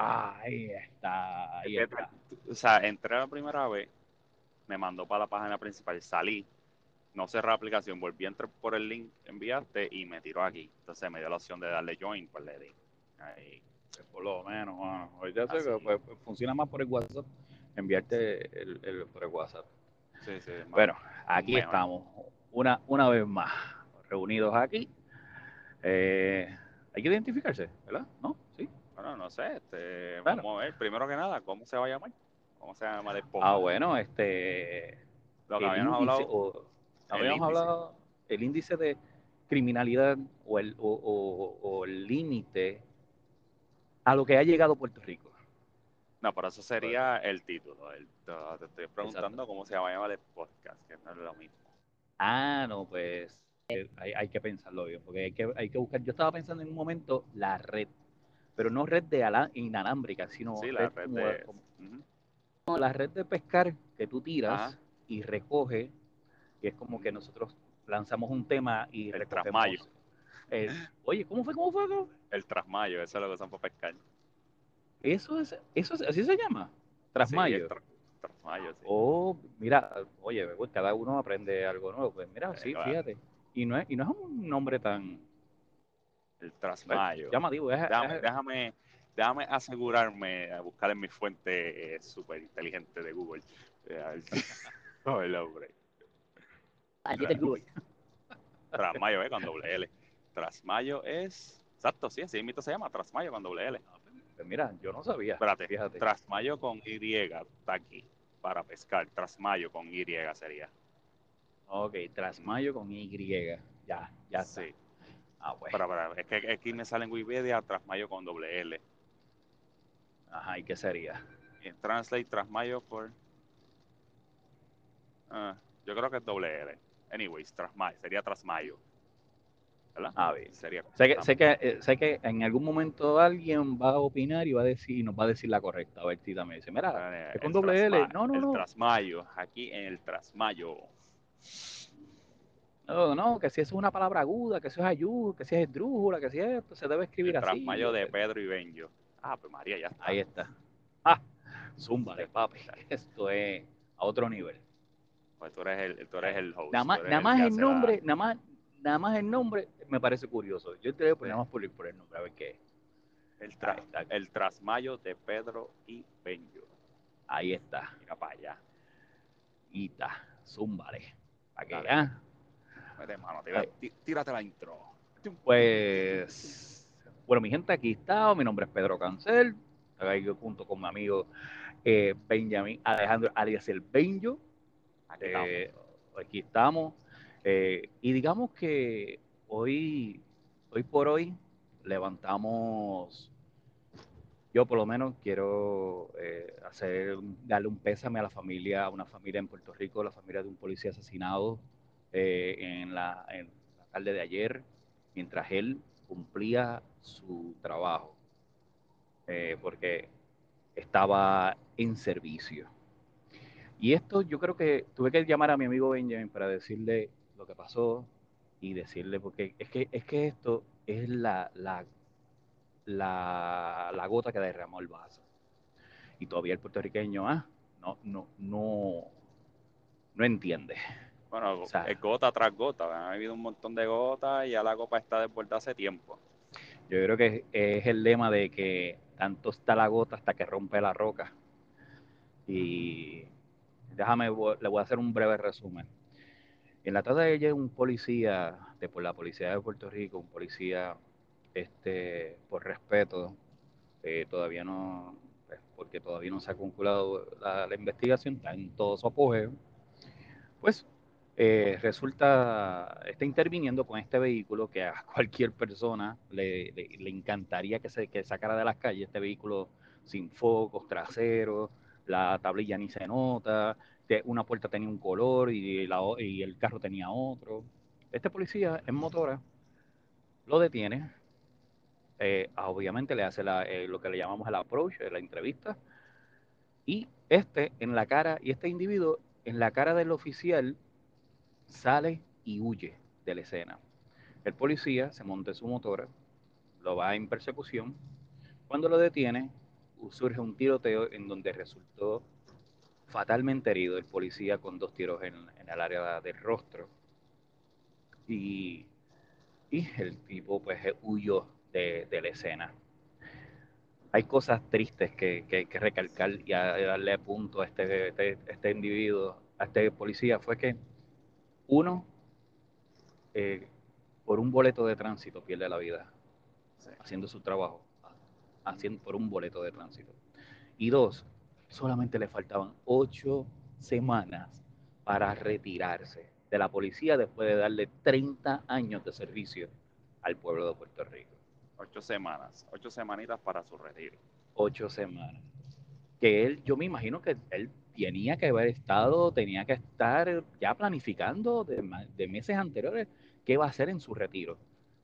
Ahí está, ahí ¿Qué está. tal? O sea, entré la primera vez, me mandó para la página principal, salí, no cerré la aplicación, volví a entrar por el link que enviaste y me tiró aquí. Entonces me dio la opción de darle join, pues le di. Ahí. Pues por lo menos. Ahorita sé Así. que, pues, pues, funciona más por el WhatsApp, enviarte el, el- por el WhatsApp. Sí, sí. más- Bueno, aquí mejor. estamos, una, una vez más, reunidos aquí. Eh, hay que identificarse, ¿verdad? ¿No? Bueno, no sé, este, Claro. vamos a ver, primero que nada, ¿cómo se va a llamar? ¿Cómo se llama el Ah, podcast? bueno, este. Lo que habíamos índice, hablado, o- habíamos índice. hablado el índice de criminalidad o el, o, o- o el límite a lo que ha llegado Puerto Rico. no, pero eso sería el título. el- te te estoy preguntando cómo se va a llamar el podcast, que no es lo mismo. Ah, no, pues eh, hay, hay que pensarlo bien, porque hay que, hay que buscar. Yo estaba pensando en un momento la red, pero no red de inalámbrica, sino Sí, la red de... como- la red de pescar que tú tiras y recoge, y es como que nosotros lanzamos un tema y El trasmayo. el- oye, ¿cómo fue? ¿Cómo fue? ¿Cómo? El trasmayo, eso es lo que usan para pescar. Eso es, eso es, así se llama, trasmayo. Sí, tra- trasmayo, sí. Oh, mira, oye, pues, cada uno aprende algo nuevo. Pues mira, Sí, sí, claro. fíjate. Y no es, y no es un nombre tan El trasmayo. llamativo. Es, Déjame, es- déjame, déjame asegurarme a buscar en mi fuente eh, súper inteligente de Google. Eh, el hombre. Aquí está el Google. Trasmayo, ¿eh? Con doble L. Trasmayo es. Exacto, sí, así mismo se llama. Trasmayo con doble L. Pues mira, yo no sabía. Espérate. Fíjate. Trasmayo con Y está aquí. Para pescar. Trasmayo con Y sería. Ok, trasmayo con Y. Ya, ya está. Ah. Para, para, es que aquí me sale en Wikipedia Trasmayo con doble L. Ajá, ¿y qué sería? Translate Trasmayo por. Ah, yo creo que es doble L. Anyways, Trasmayo. Sería Trasmayo. ¿Verdad? A ver. Sería. Sé que, sé, que, eh, sé que en algún momento alguien va a opinar y va a decir, y nos va a decir la correcta. A ver si también dice, mira, Eh, es con el doble L. No, no, el no. Trasmayo. Aquí en el Trasmayo. No, no, que si eso es una palabra aguda, que eso es ayuda, que si es esdrújula, que si es esto, se debe escribir El así. Trasmayo de Pedro y Benjo. Ah, pues María, ya está. Ahí está. Ah, zúmbale, papi. Esto es a otro nivel. Pues tú eres el, tú eres el host. Nada más, nada el más el la- nombre, nada más, nada más el nombre me parece curioso. Yo te voy a poner más por, por el nombre, a ver qué es. El, tra- el Trasmayo de Pedro y Benjo. Ahí está. Mira para allá. Está. Zúmbale. Para que. Mete mano, tira- tírate la intro. Pues, bueno, mi gente, aquí está. Mi nombre es Pedro Cancel. Ahí junto con mi amigo eh, Benjamin Alejandro alias el Benjo. Aquí Eh, estamos. aquí estamos. Eh, y digamos que hoy, hoy por hoy, levantamos. Yo, por lo menos, quiero eh, hacer, darle un pésame a la familia, a una familia en Puerto Rico, la familia de un policía asesinado eh, en, la, tarde de ayer, mientras él cumplía su trabajo, eh, porque estaba en servicio. Y esto yo creo que tuve que llamar a mi amigo Benjamin para decirle lo que pasó y decirle, porque es que, es que esto es la, la, la, la gota que derramó el vaso. Y todavía el puertorriqueño, ah, no, no, no, no entiende. Bueno, o sea- es gota tras gota. Ha habido un montón de gotas y ya la copa está desbordada hace tiempo. Yo creo que es el lema de que tanto está la gota hasta que rompe la roca. Y déjame, le voy a hacer un breve resumen. En la tarde de ayer, un policía de por la policía de Puerto Rico, un policía, este, por respeto, eh, todavía no, pues, porque todavía no se ha concluido la, la investigación, está en todo su apogeo, pues eh, resulta, está interviniendo con este vehículo que a cualquier persona le, le- encantaría que se que sacara de las calles, este vehículo sin focos, trasero, la tablilla ni se nota, una puerta tenía un color y, la y el carro tenía otro. Este policía en motora lo detiene, eh, obviamente le hace eh, lo que le llamamos el approach, la entrevista, y este en la cara, y este individuo en la cara del oficial sale y huye de la escena. El policía se monta en su motora, lo va en persecución. Cuando lo detiene, surge un tiroteo en donde resultó fatalmente herido el policía con dos tiros en, el área del rostro. Y, el tipo pues huyó de, la escena. Hay cosas tristes que, hay que recalcar y darle punto a este, este, este, individuo, a este policía, fue que uno, eh, por un boleto de tránsito pierde la vida haciendo su trabajo, haciendo por un boleto de tránsito. Y dos, solamente le faltaban ocho semanas para retirarse de la policía después de darle 30 años de servicio al pueblo de Puerto Rico. Ocho semanas, ocho semanitas para su retiro. Ocho semanas. Que él, yo me imagino que él tenía que haber estado, tenía que estar ya planificando de, de meses anteriores qué va a hacer en su retiro.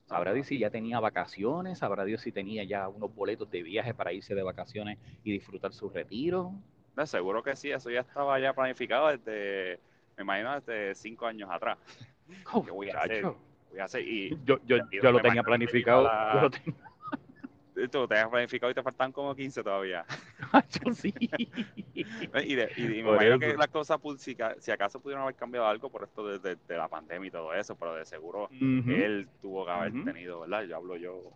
Sabrá Dios si ya tenía vacaciones, sabrá Dios si tenía ya unos boletos de viaje para irse de vacaciones y disfrutar su retiro. No, seguro que sí, eso ya estaba ya planificado desde, me imagino, desde cinco años atrás. ¿Qué voy a hacer? Voy a hacer y yo, yo, yo lo tenía planificado. Yo lo tenía tú te has planificado y te faltan como 15 todavía. Yo sí. y, de, y, me imagino que las cosas, pues, si, si, acaso pudieron haber cambiado algo por esto de, de, la pandemia y todo eso, pero de seguro él tuvo que haber tenido, ¿verdad? Yo hablo yo.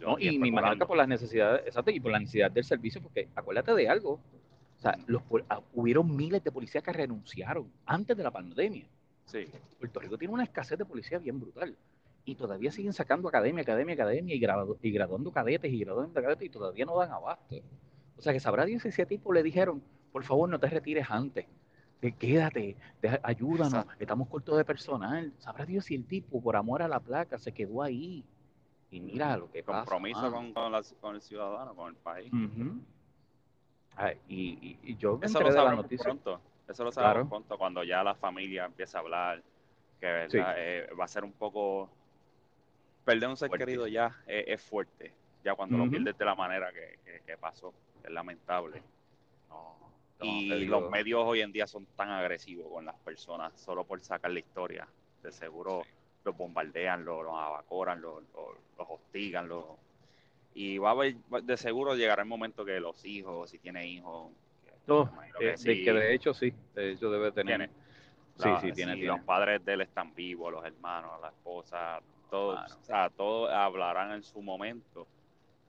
no, y me imagino que por las necesidades, exacto, y por la necesidad del servicio, porque acuérdate de algo, o sea, los, ah, hubieron miles de policías que renunciaron antes de la pandemia. Sí. Puerto Rico tiene una escasez de policía bien brutal y todavía siguen sacando academia, academia, academia y, y graduando cadetes y graduando cadetes y todavía no dan abasto. O sea que sabrá Dios si ese tipo le dijeron, por favor no te retires antes, quédate, ayúdanos, estamos cortos de personal. Sabrá Dios si el tipo por amor a la placa se quedó ahí. Y mira lo que Compromiso pasa. Compromiso con, el ciudadano, con el país. y, yo eso lo sabemos pronto. Eso lo sabemos pronto cuando ya la familia empieza a hablar, que eh, va a ser un poco perder un ser querido ya es, fuerte, ya cuando lo pierdes de la manera que, pasó, es lamentable. y los medios hoy en día son tan agresivos con las personas solo por sacar la historia. De seguro los bombardean, los, los abacoran, los, hostigan. Los, y va a haber, de seguro llegará el momento que los hijos, si tiene hijos, que, eh, que de hecho sí, de hecho debe tener. Sí, sí, tiene, Los padres de él están vivos, los hermanos, la esposa, todos, o sea, todos hablarán en su momento,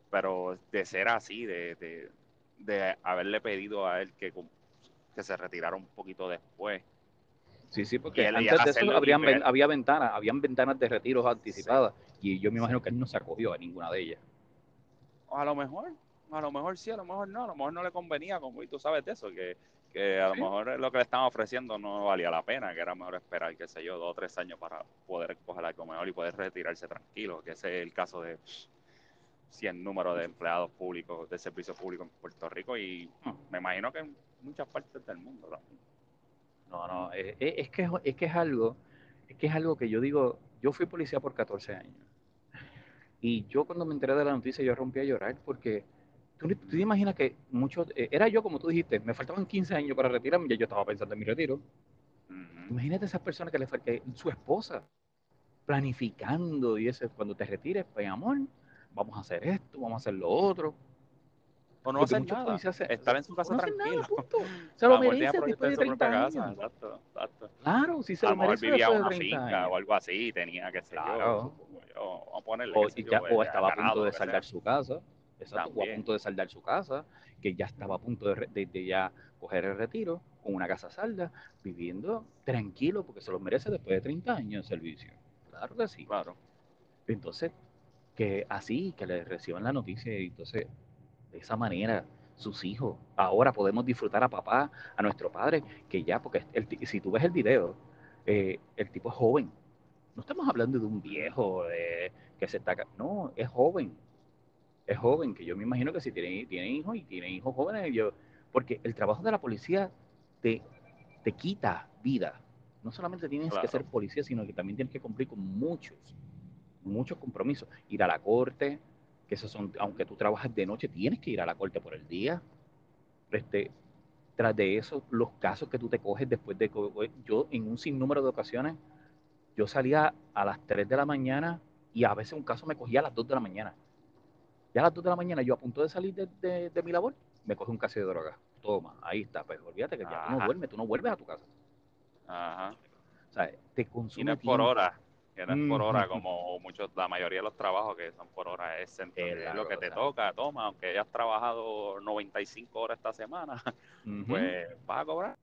pero de ser así, de, de, haberle pedido a él que, que se retirara un poquito después. Sí, sí, porque antes de eso había ventanas, habían ventanas de retiros anticipadas y yo me imagino que él no se acogió a ninguna de ellas. A lo mejor, a lo mejor sí, a lo mejor no, a lo mejor no le convenía, como y tú sabes de eso, que que a lo mejor lo que le estaban ofreciendo no valía la pena, que era mejor esperar, qué sé yo, dos o tres años para poder coger algo mejor y poder retirarse tranquilo, que ese es el caso de 100 números de empleados públicos, de servicio público en Puerto Rico y hmm. me imagino que en muchas partes del mundo No, no, eh, eh, es, que, es que es algo, es que es algo que yo digo, yo fui policía por 14 años y yo cuando me enteré de la noticia yo rompí a llorar porque ¿Tú, te imaginas que muchos, eh, era yo como tú dijiste, me faltaban 15 años para retirarme y yo estaba pensando en mi retiro. Imagínate esas personas que le faltan, su esposa, planificando y ese, cuando te retires, pues amor, vamos a hacer esto, vamos a hacer lo otro. O no hacer nada, estar en su casa no tranquilo. Se lo merece después de 30 años. Exacto, exacto. Claro, si se lo merece vivía en una finca o algo así, tenía que ser claro. yo, a ponerle, o, o estaba a punto de saldar su casa. Exacto, a punto de saldar su casa, que ya estaba a punto de, ya coger el retiro, con una casa salda, viviendo tranquilo, porque se lo merece después de 30 años de servicio. Claro que sí. Claro. Entonces, que así, que le reciban la noticia, y entonces, de esa manera, sus hijos, ahora podemos disfrutar a papá, a nuestro padre, que ya, porque el, si tú ves el video, eh, el tipo es joven. No estamos hablando de un viejo que se está... No, es joven es joven, que yo me imagino que si tiene, tiene hijos y tiene hijos jóvenes, yo, porque el trabajo de la policía te, te quita vida. No solamente tienes que ser policía, sino que también tienes que cumplir con muchos, muchos compromisos. Ir a la corte, que esos son, aunque tú trabajas de noche, tienes que ir a la corte por el día. Este, tras de eso, los casos que tú te coges después de yo en un sinnúmero de ocasiones, yo salía a las 3 de la mañana y a veces un caso me cogía a las 2 de la mañana Ya a las 2 de la mañana, yo a punto de salir de, de, mi labor, me coge un caso de droga. Toma, ahí está, pues olvídate que ya tú no duermes, tú no vuelves a tu casa. Ajá. O sea, te consume. Y no es por hora, que no es por hora, como muchos, la mayoría de los trabajos que son por hora, es, lo que te toca, toma, aunque hayas trabajado 95 horas esta semana, pues vas a cobrar.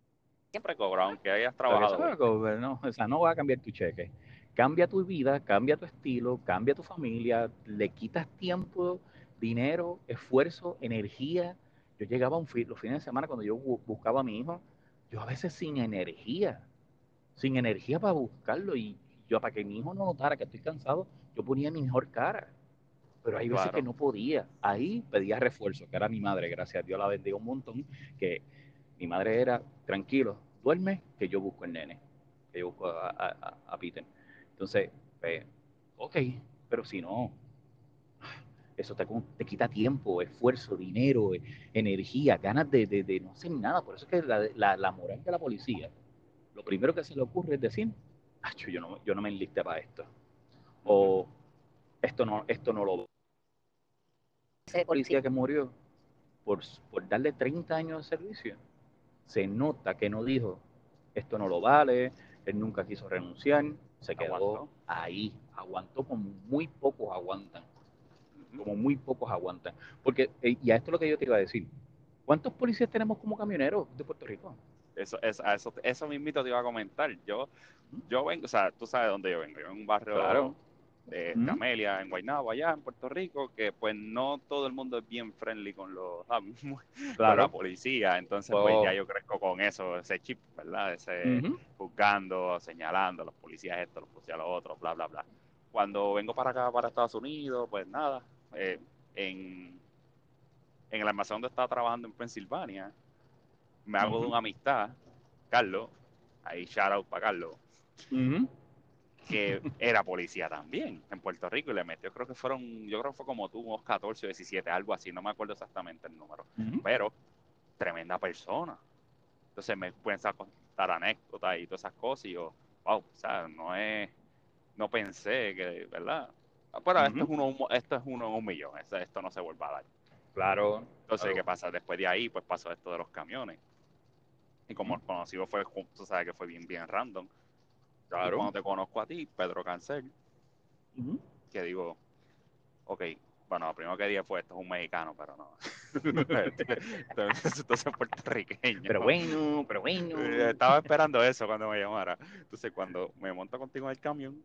Siempre cobra, aunque hayas trabajado. no, o sea, no va a cambiar tu cheque. Cambia tu vida, cambia tu estilo, cambia tu familia, le quitas tiempo, dinero, esfuerzo, energía. Yo llegaba un los fines de semana cuando yo buscaba a mi hijo, yo a veces sin energía, sin energía para buscarlo y yo para que mi hijo no notara que estoy cansado, yo ponía mi mejor cara. Pero hay veces que no podía. Ahí pedía refuerzo, que era mi madre, gracias a Dios la bendiga un montón, que mi madre era, tranquilo, duerme, que yo busco el nene, que yo busco a, Peter. Entonces, pues, ok, pero si no, eso te, te, quita tiempo, esfuerzo, dinero, energía, ganas de, de, no hacer nada. Por eso es que la, la, moral de la policía, lo primero que se le ocurre es decir, yo no, yo no me enlisté para esto. O esto no, esto no lo... Ese policía que murió por, por darle 30 años de servicio, se nota que no dijo, esto no lo vale, él nunca quiso renunciar, se quedó ahí, aguantó como muy pocos aguantan, como muy pocos aguantan. Porque, eh, y a esto es lo que yo te iba a decir, ¿cuántos policías tenemos como camioneros de Puerto Rico? Eso, eso, eso, eso mismito te iba a comentar. Yo, yo vengo, o sea, tú sabes dónde yo vengo, yo en un barrio de Camelia, en Guaynabo, allá en Puerto Rico, que pues no todo el mundo es bien friendly con los la policía, entonces pues ya yo crezco con eso, ese chip, ¿verdad? Ese juzgando, señalando, los policías esto, los policías lo otro, bla, bla, bla. Cuando vengo para acá, para Estados Unidos, pues nada, eh, en, en el almacén donde estaba trabajando en Pensilvania, me hago de una amistad, Carlos, ahí shout out para Carlos, que era policía también en Puerto Rico y le metió, creo que fueron, yo creo que fue como tú, unos 14 o 17, algo así, no me acuerdo exactamente el número, pero tremenda persona. Entonces me piensa contar anécdotas y todas esas cosas y yo, wow, o sea, no es, no pensé que, ¿verdad? Pero esto, es uno, esto es uno en un millón, esto, no se vuelve a dar. Claro. Entonces, ¿qué pasa? Después de ahí, pues pasó esto de los camiones. Y como el conocido fue, tú sabes que fue bien, bien random. Claro. cuando te conozco a ti, Pedro Cancel, que digo, ok, bueno, lo primero que dije fue, esto es un mexicano, pero no. entonces, entonces puertorriqueño. Pero bueno, pero bueno. Eh, estaba esperando eso cuando me llamara. Entonces, cuando me monto contigo en el camión,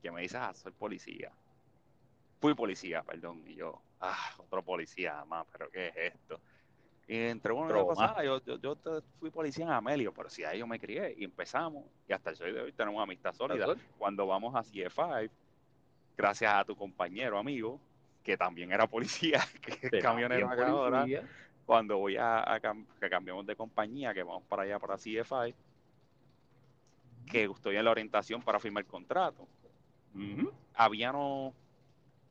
que me dices, ah, soy policía. Fui policía, perdón. Y yo, ah, otro policía más, pero ¿qué es esto? Y entre una y pasada, yo, yo, yo, fui policía en Amelio, pero si ahí yo me crié y empezamos, y hasta el día de hoy tenemos amistad sólida. Cuando vamos a CF5, gracias a tu compañero, amigo, que también era policía, que es camionero acá ahora, cuando voy a, que cambiamos de compañía, que vamos para allá para CF5, que estoy en la orientación para firmar el contrato. Había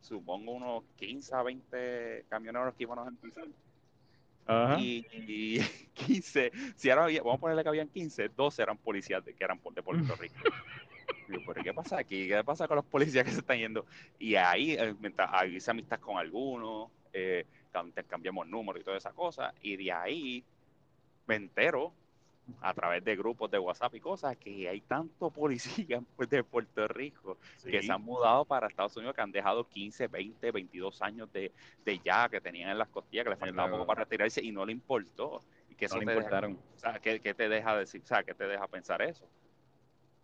supongo, unos 15 a 20 camioneros que iban a empezar y, 15, si ahora vamos a ponerle que habían 15, 12 eran policías de, que eran de Puerto Rico. qué pasa aquí? ¿Qué pasa con los policías que se están yendo? Y ahí, eh, ahí hice amistad con algunos, eh, cambiamos números y toda esa cosa, y de ahí me entero a través de grupos de WhatsApp y cosas, que hay tanto policías de Puerto Rico que se han mudado para Estados Unidos, que han dejado 15, 20, 22 años de, de ya que tenían en las costillas, que les faltaba poco para retirarse y no le importó. Y que eso te importaron. Deja, ¿qué, te deja decir? O sea, ¿qué te deja pensar eso?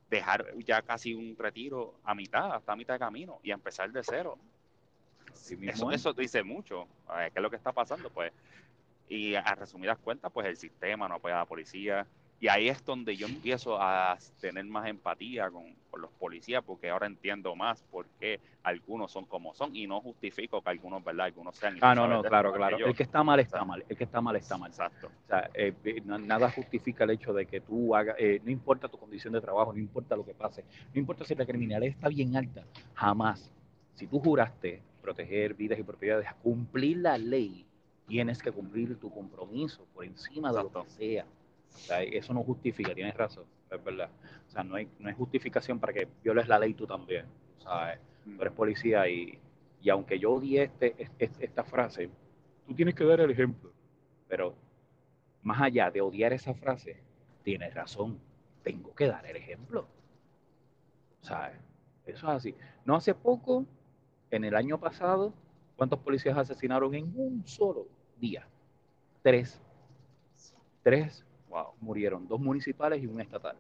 Dejar ya casi un retiro a mitad, hasta a mitad de camino y empezar de cero. eso, eso dice mucho. ¿Qué es lo que está pasando? Pues y a resumidas cuentas, pues el sistema no apoya a la policía. Y ahí es donde yo empiezo a tener más empatía con, los policías, porque ahora entiendo más por qué algunos son como son. Y no justifico que algunos, ¿verdad? Algunos sean. Ah, no, no, claro, claro. El que está mal está mal. El que está mal está mal. Exacto. O sea, eh, eh, nada justifica el hecho de que tú hagas, eh, no importa tu condición de trabajo, no importa lo que pase, no importa si la criminalidad está bien alta, jamás. Si tú juraste proteger vidas y propiedades, cumplir la ley, tienes que cumplir tu compromiso por encima de lo que sea. O sea, eso no justifica, tienes razón, es verdad. O sea, no hay, no hay justificación para que violes la ley tú también. ¿sabes? Tú eres policía y, Y aunque yo odié este, esta frase, tú tienes que dar el ejemplo. Pero más allá de odiar esa frase, tienes razón, tengo que dar el ejemplo. ¿Sabes? Eso es así. No hace poco, en el año pasado, ¿cuántos policías asesinaron en un solo día? Tres. Tres wow, murieron, dos municipales y un estatal.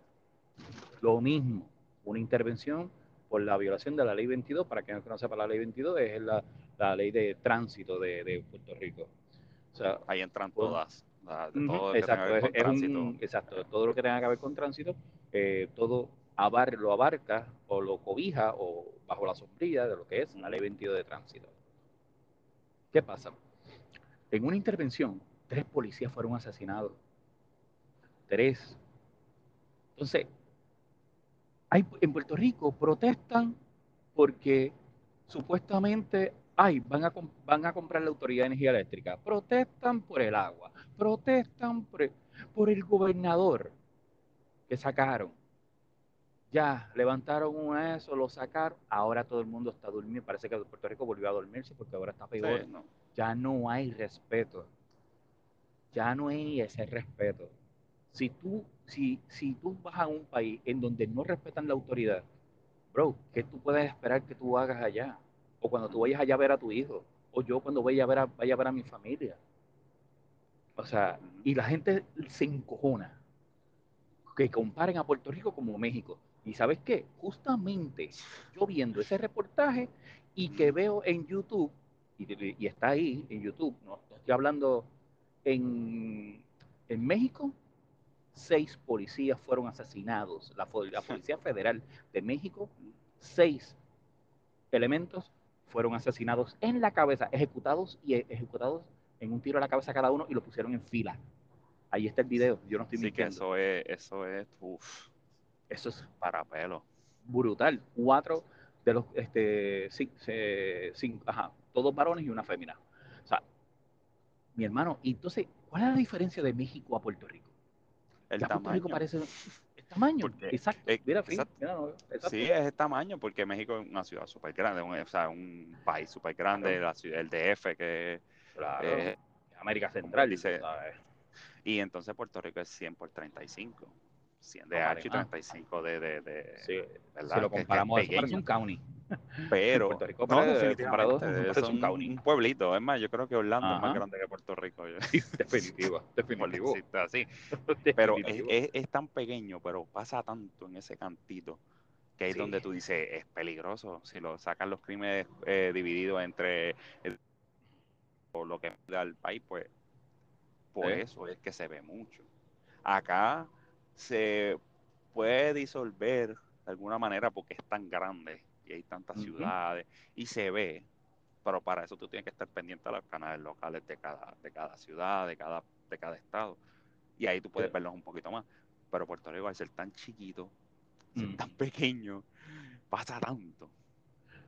Lo mismo, una intervención por la violación de la ley 22, para quien no sepa la ley 22, es la, la ley de tránsito de, de Puerto Rico. O sea, ahí entran todas. todo exacto, es, un, exacto, todo lo que tenga que ver con tránsito, eh, todo abar, lo abarca o lo cobija o bajo la sombrilla de lo que es la ley 22 de tránsito. ¿Qué pasa? En una intervención, tres policías fueron asesinados. Tres. Entonces, hay, en Puerto Rico protestan porque supuestamente ay, van a, van a comprar la Autoridad de Energía Eléctrica. Protestan por el agua, protestan por el gobernador que sacaron ya, levantaron un eso, lo sacaron, ahora todo el mundo está durmiendo, parece que Puerto Rico volvió a dormirse porque ahora está peor. Ya no hay respeto, ya no hay ese respeto. Si tú, si, si tú vas a un país en donde no respetan la autoridad, bro, ¿qué tú puedes esperar que tú hagas allá? O cuando tú vayas allá a ver a tu hijo, o yo cuando vaya a ver a, vaya a ver a mi familia. O sea, y la gente se encojona que comparen a Puerto Rico como México. Y sabes qué, justamente yo viendo ese reportaje y que veo en YouTube, y, está ahí en YouTube, no, estoy hablando en, en, México, seis policías fueron asesinados, la, la Policía Federal de México, seis elementos fueron asesinados en la cabeza, ejecutados y ejecutados en un tiro a la cabeza cada uno y lo pusieron en fila. Ahí está el video, yo no estoy sí, que eso es, eso es, uff eso es para pelo. Brutal. Cuatro de los, este, cinco, ajá, todos varones y una fémina. O sea, mi hermano, y entonces, ¿cuál es la diferencia de México a Puerto Rico? El tamaño. Puerto Rico parece el tamaño, exacto. mira, Sí, es el tamaño, porque México es una ciudad súper grande, un, o sea, un país súper grande, la ciudad, el DF, que claro. América Central. Dice, y entonces Puerto Rico es 100 por 35 de H y 35 de, de, de sí, ¿verdad? Si lo comparamos, es parece un county. Pero, Puerto Rico no, definitivamente, es un, un, pueblito. Es más, yo creo que Orlando es más grande que Puerto Rico. definitivo, definitivo. Así. Pero es, es, es, tan pequeño, pero pasa tanto en ese cantito que es donde tú dices, es peligroso. Si lo sacan los crímenes eh, divididos entre el, o lo que da al país, pues por eso es que se ve mucho. Acá se puede disolver de alguna manera porque es tan grande y hay tantas ciudades y se ve, pero para eso tú tienes que estar pendiente a los canales locales de cada, de cada ciudad, de cada, de cada estado. Y ahí tú puedes verlos un poquito más. Pero Puerto Rico, al ser tan chiquito, tan pequeño, pasa tanto.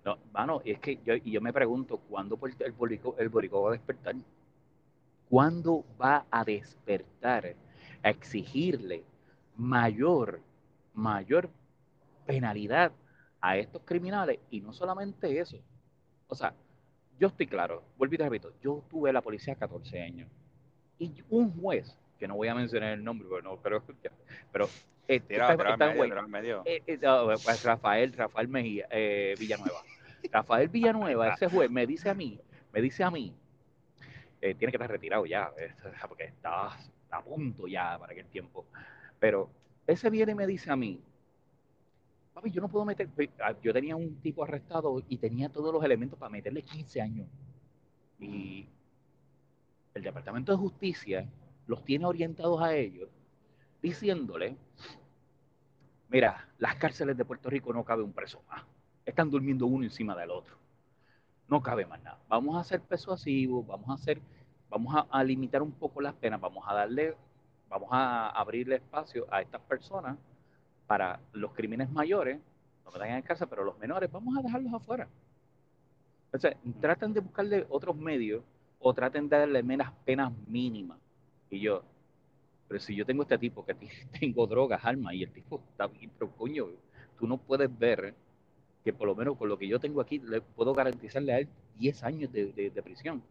No, mano, es que yo, y yo me pregunto, ¿cuándo el borico, el borico va a despertar? ¿Cuándo va a despertar a exigirle mayor, mayor penalidad a estos criminales y no solamente eso. O sea, yo estoy claro, vuelvo y te repito, yo tuve la policía 14 años y un juez, que no voy a mencionar el nombre, pero, no, pero, pero este, medio, eh, eh, pues Rafael, Rafael Mejía, eh, Villanueva. Rafael Villanueva, ese juez, me dice a mí, me dice a mí, tiene que estar retirado ya, porque está a punto ya para aquel tiempo. Pero ese viene y me dice a mí, papi, yo no puedo meter, ah, yo tenía un tipo arrestado y tenía todos los elementos para meterle 15 años. Y el Departamento de Justicia los tiene orientados a ellos, diciéndole, mira, las cárceles de Puerto Rico no cabe un preso más. Están durmiendo uno encima del otro. No cabe más nada. Vamos a ser persuasivos, vamos a hacer, vamos a limitar un poco las penas, vamos a darle vamos a abrirle espacio a estas personas para los crímenes mayores, no me en casa, pero los menores, vamos a dejarlos afuera. Entonces, traten de buscarle otros medios o traten de darle menos penas mínimas. Y yo, pero si yo tengo este tipo que tengo drogas, armas, y el tipo está bien, pero coño, tú no puedes ver que por lo menos con lo que yo tengo aquí, le puedo garantizarle a él 10 años de, de, prisión.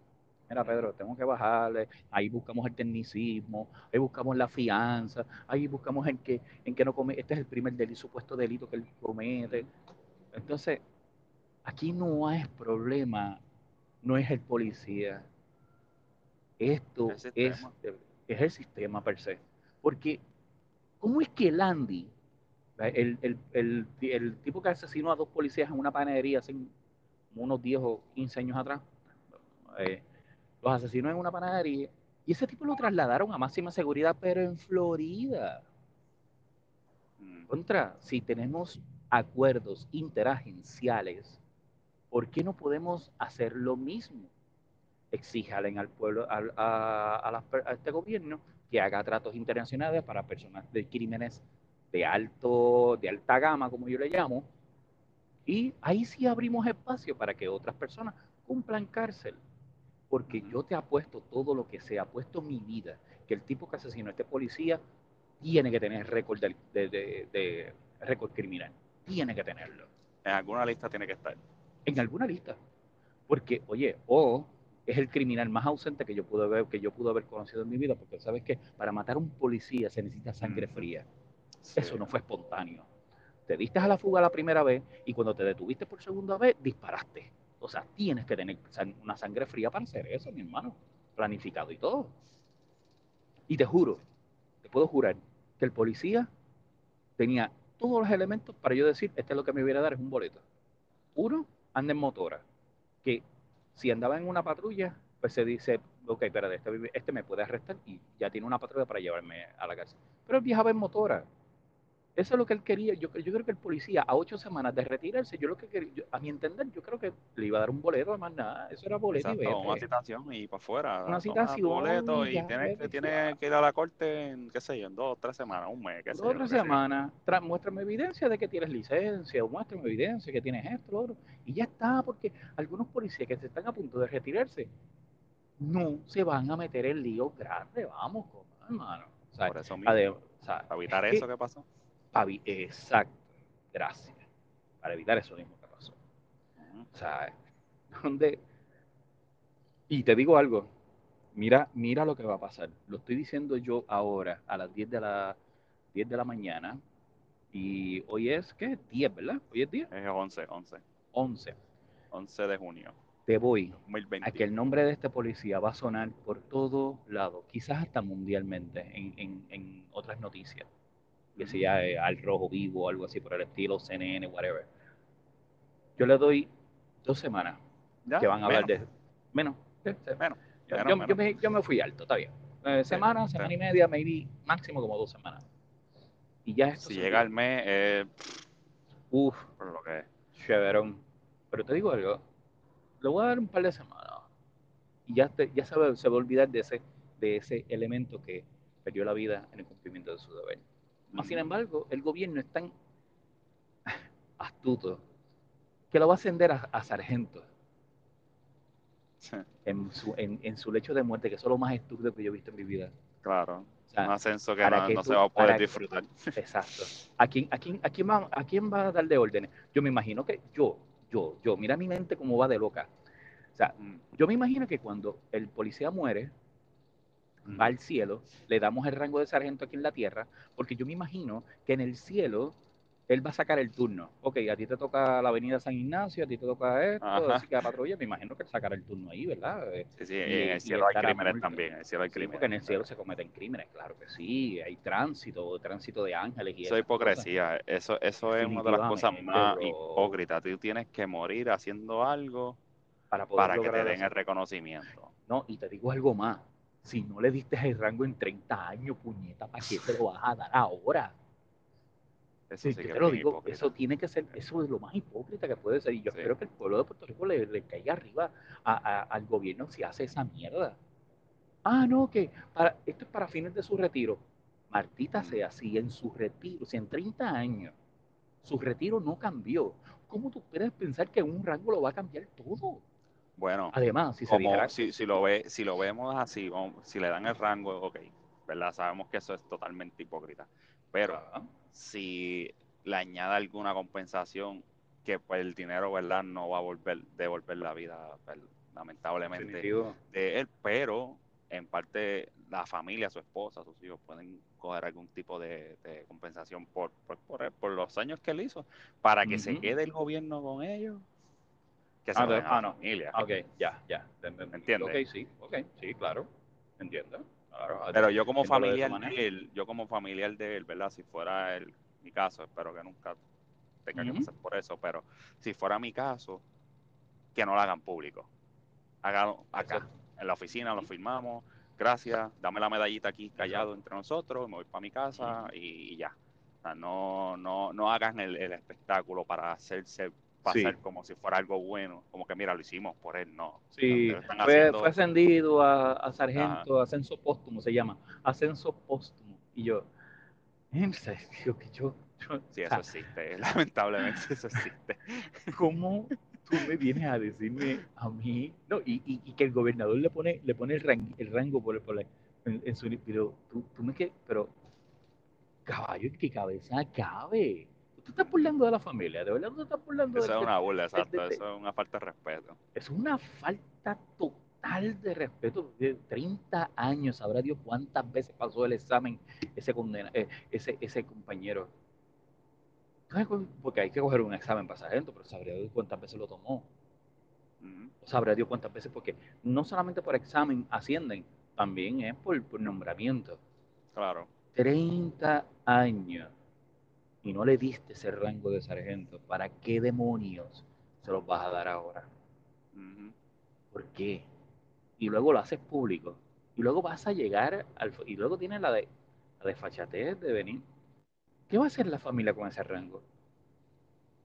Mira, Pedro, tengo que bajarle, ahí buscamos el tecnicismo, ahí buscamos la fianza, ahí buscamos en que, en que no come, este es el primer delito, supuesto delito que él comete. Entonces, aquí no hay problema, no es el policía, esto es, es, el sistema per se. Porque, ¿cómo es que el Andy el, el, el, el, tipo que asesinó a dos policías en una panadería hace unos 10 o 15 años atrás, eh, los asesinó en una panadería y ese tipo lo trasladaron a máxima seguridad, pero en Florida. Mm. Contra, si tenemos acuerdos interagenciales, ¿por qué no podemos hacer lo mismo? Exíjalen al pueblo, a, a, a este gobierno que haga tratos internacionales para personas de crímenes de, alto, de alta gama, como yo le llamo, y ahí sí abrimos espacio para que otras personas cumplan cárcel. Porque yo te apuesto todo lo que sea, apuesto mi vida, que el tipo que asesinó a este policía tiene que tener récord de, de, récord criminal. Tiene que tenerlo. En alguna lista tiene que estar. En alguna lista. Porque, oye, o es el criminal más ausente que yo pude ver, que yo pude haber conocido en mi vida, porque sabes que para matar a un policía se necesita sangre fría. Eso no fue espontáneo. Te diste a la fuga la primera vez y cuando te detuviste por segunda vez, disparaste. O sea, tienes que tener una sangre fría para hacer eso, mi hermano. Planificado y todo. Y te juro, te puedo jurar, que el policía tenía todos los elementos para yo decir, este es lo que me viene a dar, es un boleto. Uno, anda en motora, que si andaba en una patrulla, pues se dice, ok, espérate, este, este me puede arrestar y ya tiene una patrulla para llevarme a la cárcel. Pero él viajaba en motora. Eso es lo que él quería. Yo, yo creo que el policía, a ocho semanas de retirarse, yo lo que quería, a mi entender, yo creo que le iba a dar un boleto, además nada. Eso era boleto y Una citación y para afuera. Una citación. boleto y, tiene, que ir a la corte en, qué sé yo, en dos o tres semanas, un mes. Qué dos o tres semanas. Muéstrame evidencia de que tienes licencia, o muéstrame evidencia de que tienes esto, lo otro. Y ya está, porque algunos policías que se están a punto de retirarse, no se van a meter en lío grande, vamos, hermano. Por eso mismo. para evitar eso, ¿qué pasó? Exacto, gracias. Para evitar eso mismo que pasó. O sea, donde... Y te digo algo, mira, mira lo que va a pasar. Lo estoy diciendo yo ahora, a las 10 de la, 10 de la mañana, y hoy es, ¿qué? 10, ¿verdad? Hoy es 10. Es 11, 11. 11. 11 de junio. Te voy a que el nombre de este policía va a sonar por todo lado, quizás hasta mundialmente, en, en, en otras noticias que sea eh, al rojo vivo algo así por el estilo, CNN, whatever. Yo le doy dos semanas que van a hablar de... Menos. menos. Yo, me, fui alto, está bien. Eh, semana, semana y media, maybe máximo como dos semanas. Y ya Si llega el mes, eh, Uf, por lo que Chéverón. Pero te digo algo, le voy a dar un par de semanas. Y ya, ya se, va, se va a olvidar de ese, de ese elemento que perdió la vida en el cumplimiento de su deber. Más sin embargo, el gobierno es tan astuto que lo va a ascender a, sargento. En, su, en, su lecho de muerte, que es lo más estúpido que yo he visto en mi vida. Claro. un ascenso que no, se va a poder disfrutar. Exacto. ¿A quién, a, quién, a, quién va, ¿A quién va a darle órdenes? Yo me imagino que yo, yo, yo, mira mi mente cómo va de loca. O sea, mm. yo me imagino que cuando el policía muere, va al cielo, le damos el rango de sargento aquí en la tierra, porque yo me imagino que en el cielo él va a sacar el turno. Ok, a ti te toca la avenida San Ignacio, a ti te toca esto, así que a patrulla, me imagino que él sacará el turno ahí, ¿verdad? Sí, sí, en el cielo hay crímenes también, en el cielo hay crímenes. porque en el cielo se cometen crímenes, claro que sí, hay tránsito, tránsito de ángeles y eso. es hipocresía, eso, eso es una de las cosas más hipócritas, tú tienes que morir haciendo algo para, para que te den el reconocimiento. No, y te digo algo más, si no le diste el rango en 30 años, puñeta, ¿para qué te lo vas a dar ahora? Eso, sí, te lo digo, eso tiene que ser, eso es lo más hipócrita que puede ser. Y yo espero que el pueblo de Puerto Rico le, caiga arriba al gobierno si hace esa mierda. Ah, no, que para, esto es para fines de su retiro. Martita sea, si en su retiro, si en 30 años su retiro no cambió, ¿cómo tú puedes pensar que un rango lo va a cambiar todo? Bueno, además, si, si, lo ve, si lo vemos así, si le dan el rango, ok, ¿verdad? Sabemos que eso es totalmente hipócrita. Pero si le añade alguna compensación que pues el dinero, ¿verdad? No va a volver, devolver la vida, pues, lamentablemente, Definitivo. de él, pero en parte la familia, su esposa, sus hijos pueden coger algún tipo de, de compensación por, por, por, por los años que él hizo, para que se quede el gobierno con ellos, que se Ah, de- ah, no. familia. Ok, ya, ya. ¿Me entiendes? Ok, sí, ok, sí, claro. Entiendo. Claro. Pero yo como de familiar de él, yo como familiar de él, ¿verdad? Si fuera el, mi caso, espero que nunca tenga que pasar por eso, pero si fuera mi caso, que no lo hagan público. Háganlo acá, Exacto. en la oficina, lo firmamos, gracias, dame la medallita aquí callado entre nosotros, me voy para mi casa y, y ya. O sea, no, no, no hagan el, el espectáculo para hacerse pasar Sí. como si fuera algo bueno, como que mira, lo hicimos por él, no. Sí, están fue, haciendo- fue ascendido a, a sargento, ascenso póstumo se llama, ascenso póstumo. Y yo, serio, que yo, yo- Sí, eso existe, lamentablemente eso existe. ¿cómo tú me vienes a decirme a mí? No, y, y- y que el gobernador le pone, le pone el, rang- el rango por, por la- en, en su, pero tú, tú me que, pero caballo, ¿en qué cabeza cabe? Tú estás burlando de la familia, de verdad tú te estás burlando Eso de, es una burla, exacto, eso es una falta de respeto. es una falta total de respeto. De 30 años, sabrá Dios cuántas veces pasó el examen ese, condena, eh, ese, ese compañero. ¿Sabes cu- Porque hay que coger un examen para sargento, pero sabrá Dios cuántas veces lo tomó. Ujú. O sabrá Dios cuántas veces, porque no solamente por examen ascienden, también es por, por nombramiento. Claro. 30 años y no le diste ese rango de sargento. ¿Para qué demonios se los vas a dar ahora? ¿Por qué? Y luego lo haces público. Y luego vas a llegar al... Y luego tienes la de, la de fachatez de venir. ¿Qué va a hacer la familia con ese rango?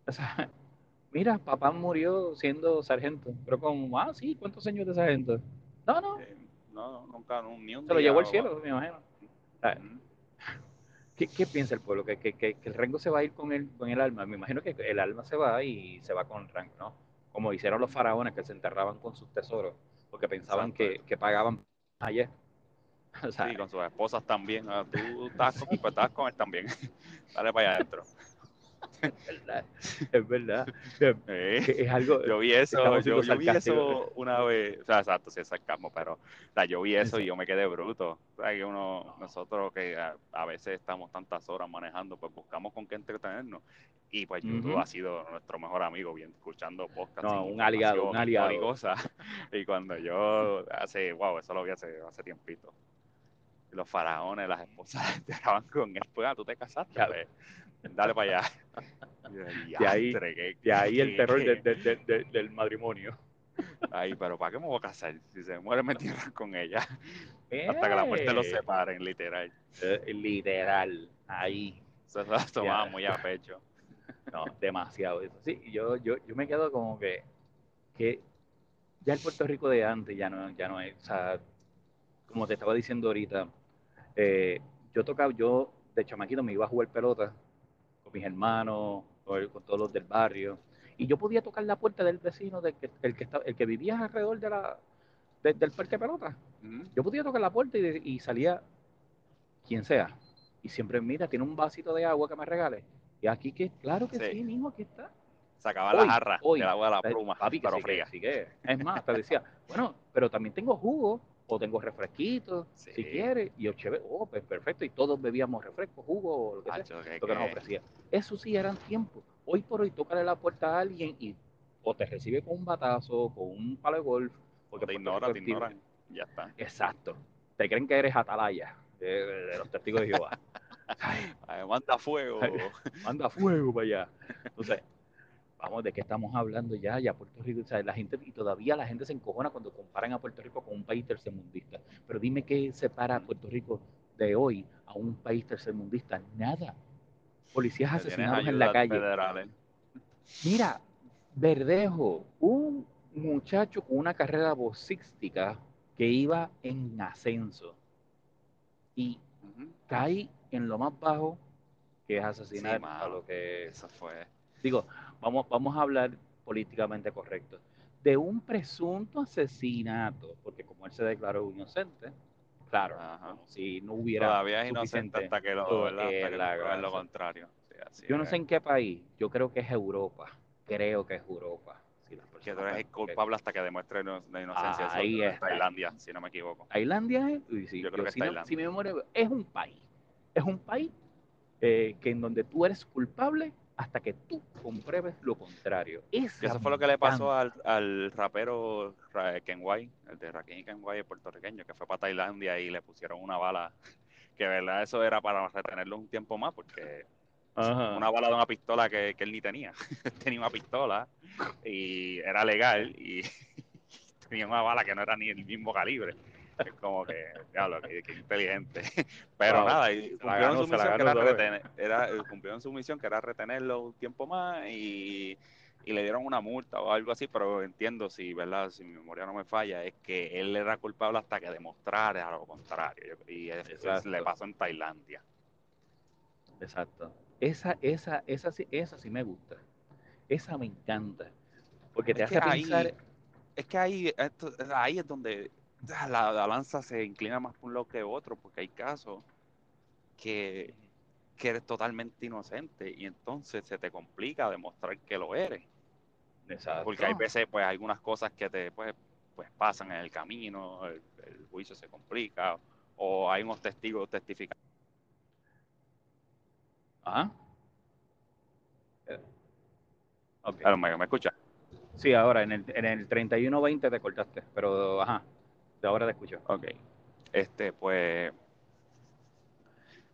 O sea, mira, papá murió siendo sargento. Pero con, ah, sí, ¿cuántos años de sargento? No, no, Eh, no, nunca, ni un se lo llevó al cielo, me imagino. ¿Qué, qué piensa el pueblo? ¿Que, que, que- el rango se va a ir con el, con el alma? Me imagino que el alma se va y se va con el rango, ¿no? Como hicieron los faraones que se enterraban con sus tesoros porque pensaban que, que pagaban allá. O sea, Sí, con sus esposas también. Ah, tú estás con, pues, estás con él también. Dale para allá adentro. es verdad. Es verdad. Es algo. Yo vi eso, yo, yo vi eso una vez, o sea, exacto, sí es sarcasmo, pero o sea, yo vi eso y yo me quedé bruto. O sea, que uno, nosotros que a, a veces estamos tantas horas manejando, pues buscamos con qué entretenernos. Y pues YouTube Ujú. ha sido nuestro mejor amigo, bien, escuchando podcasts. No, y un aliado, un y aliado. cosas. Y cuando yo, hace, wow, eso lo vi hace, hace tiempito. Y los faraones, las esposas enterraban con él, pues, ah, tú te casaste, Ya. Dale para allá. Y ahí- "Diantre, qué- De ahí el terror de- de- de- de- del matrimonio. Ay, pero ¿para qué me voy a casar? Si se muere, me entierran con ella. Hasta que la muerte los Eh, separen, literal. eh, Literal. Ahí. Eso se lo tomaba muy a pecho. No, demasiado eso. Sí, yo, yo, yo me quedo como que, que ya el Puerto Rico de antes ya no, ya no es, o sea, como te estaba diciendo ahorita, eh, yo tocaba, yo de chamaquito me iba a jugar pelota mis hermanos, con, con todos los del barrio, y yo podía tocar la puerta del vecino, del que, el, que estaba, el que vivía alrededor de la, de- del parque de pelota. Ujú. Yo podía tocar la puerta y, de- y salía quien sea. Y siempre, mira, tiene un vasito de agua que me regale. Y aquí que, claro que Sí. sí, mismo, aquí está. Sacaba la jarra hoy. del agua de la pluma, papi, que pero sí, que- fría. sí que- Es más, te decía, bueno, pero también tengo jugo o tengo refresquitos, Sí. si quieres. Y yo, chévere, oh, pues perfecto. Y todos bebíamos refresco, jugo o lo que sea, que- lo que nos ofrecía. Eso sí eran tiempos. Hoy por hoy, tócale la puerta a alguien y o te recibe con un batazo, con un palo de golf. Porque te Rico te libre. ignoran. Ya está. Exacto. Te creen que eres atalaya de, de los testigos de Jehová. Ay, manda fuego. Ay. manda fuego para allá. Entonces, vamos, ¿de qué estamos hablando ya? Ya Puerto Rico, o sea, la gente, y todavía la gente se encojona cuando comparan a Puerto Rico con un país tercermundista. Pero dime qué separa a Puerto Rico de hoy a un país tercermundista. Nada. Policías asesinados en la calle. federales. Mira, Verdejo, un muchacho con una carrera boxística que iba en ascenso y cae en lo más bajo que es asesinar Sí, a lo que Eso fue. digo vamos vamos a hablar políticamente correcto de un presunto asesinato porque como él se declaró inocente claro Ajá. si no hubiera Todavía es inocente hasta que lo. Hasta que lo contrario. Sí, así yo no sé en qué país yo creo que es Europa creo que es Europa. Si las Que tú eres el culpable hasta que demuestre la inocencia. Eso Ahí es. Tailandia, si no me equivoco. Tailandia es, sí, Yo creo que es no- Tailandia. si mi memoria es un país, es un país eh, que en donde tú eres culpable hasta que tú compruebes lo contrario. Esa eso fue lo que le pasó al, al rapero Ra- Ken White, el de Rakim y Ken White, el puertorriqueño, que fue para Tailandia y le pusieron una bala, que verdad eso era para retenerlo un tiempo más, porque Ajá. una bala de una pistola que, que él ni tenía. tenía una pistola y era legal y tenía una bala que no era ni el mismo calibre. Es como que, diablo, qué, qué inteligente. Pero Wow. nada, y Se la cumplieron ganó, su misión que era, retener, era eh, cumplieron su misión que era retenerlo un tiempo más y, y le dieron una multa o algo así, pero entiendo si, ¿verdad? Si mi memoria no me falla, es que él era culpable hasta que demostrara lo contrario. Y eso le pasó en Tailandia. Exacto. Esa, esa, esa, sí- esa sí me gusta. Esa me encanta. Porque te Es hace ahí- pensar. Es que ahí, esto- ahí es donde la balanza se inclina más por un lado que otro, porque hay casos que, que eres totalmente inocente y entonces se te complica demostrar que lo eres. Exacto. Porque hay veces, pues, algunas cosas que te pues, pues pasan en el camino, el, el juicio se complica, o hay unos testigos testificando. Ajá. Ok. Ah, ¿Me, me escucha? Sí, ahora en el, en el 31-20 te cortaste, pero ajá. De ahora te escucho. Ok. Este, pues.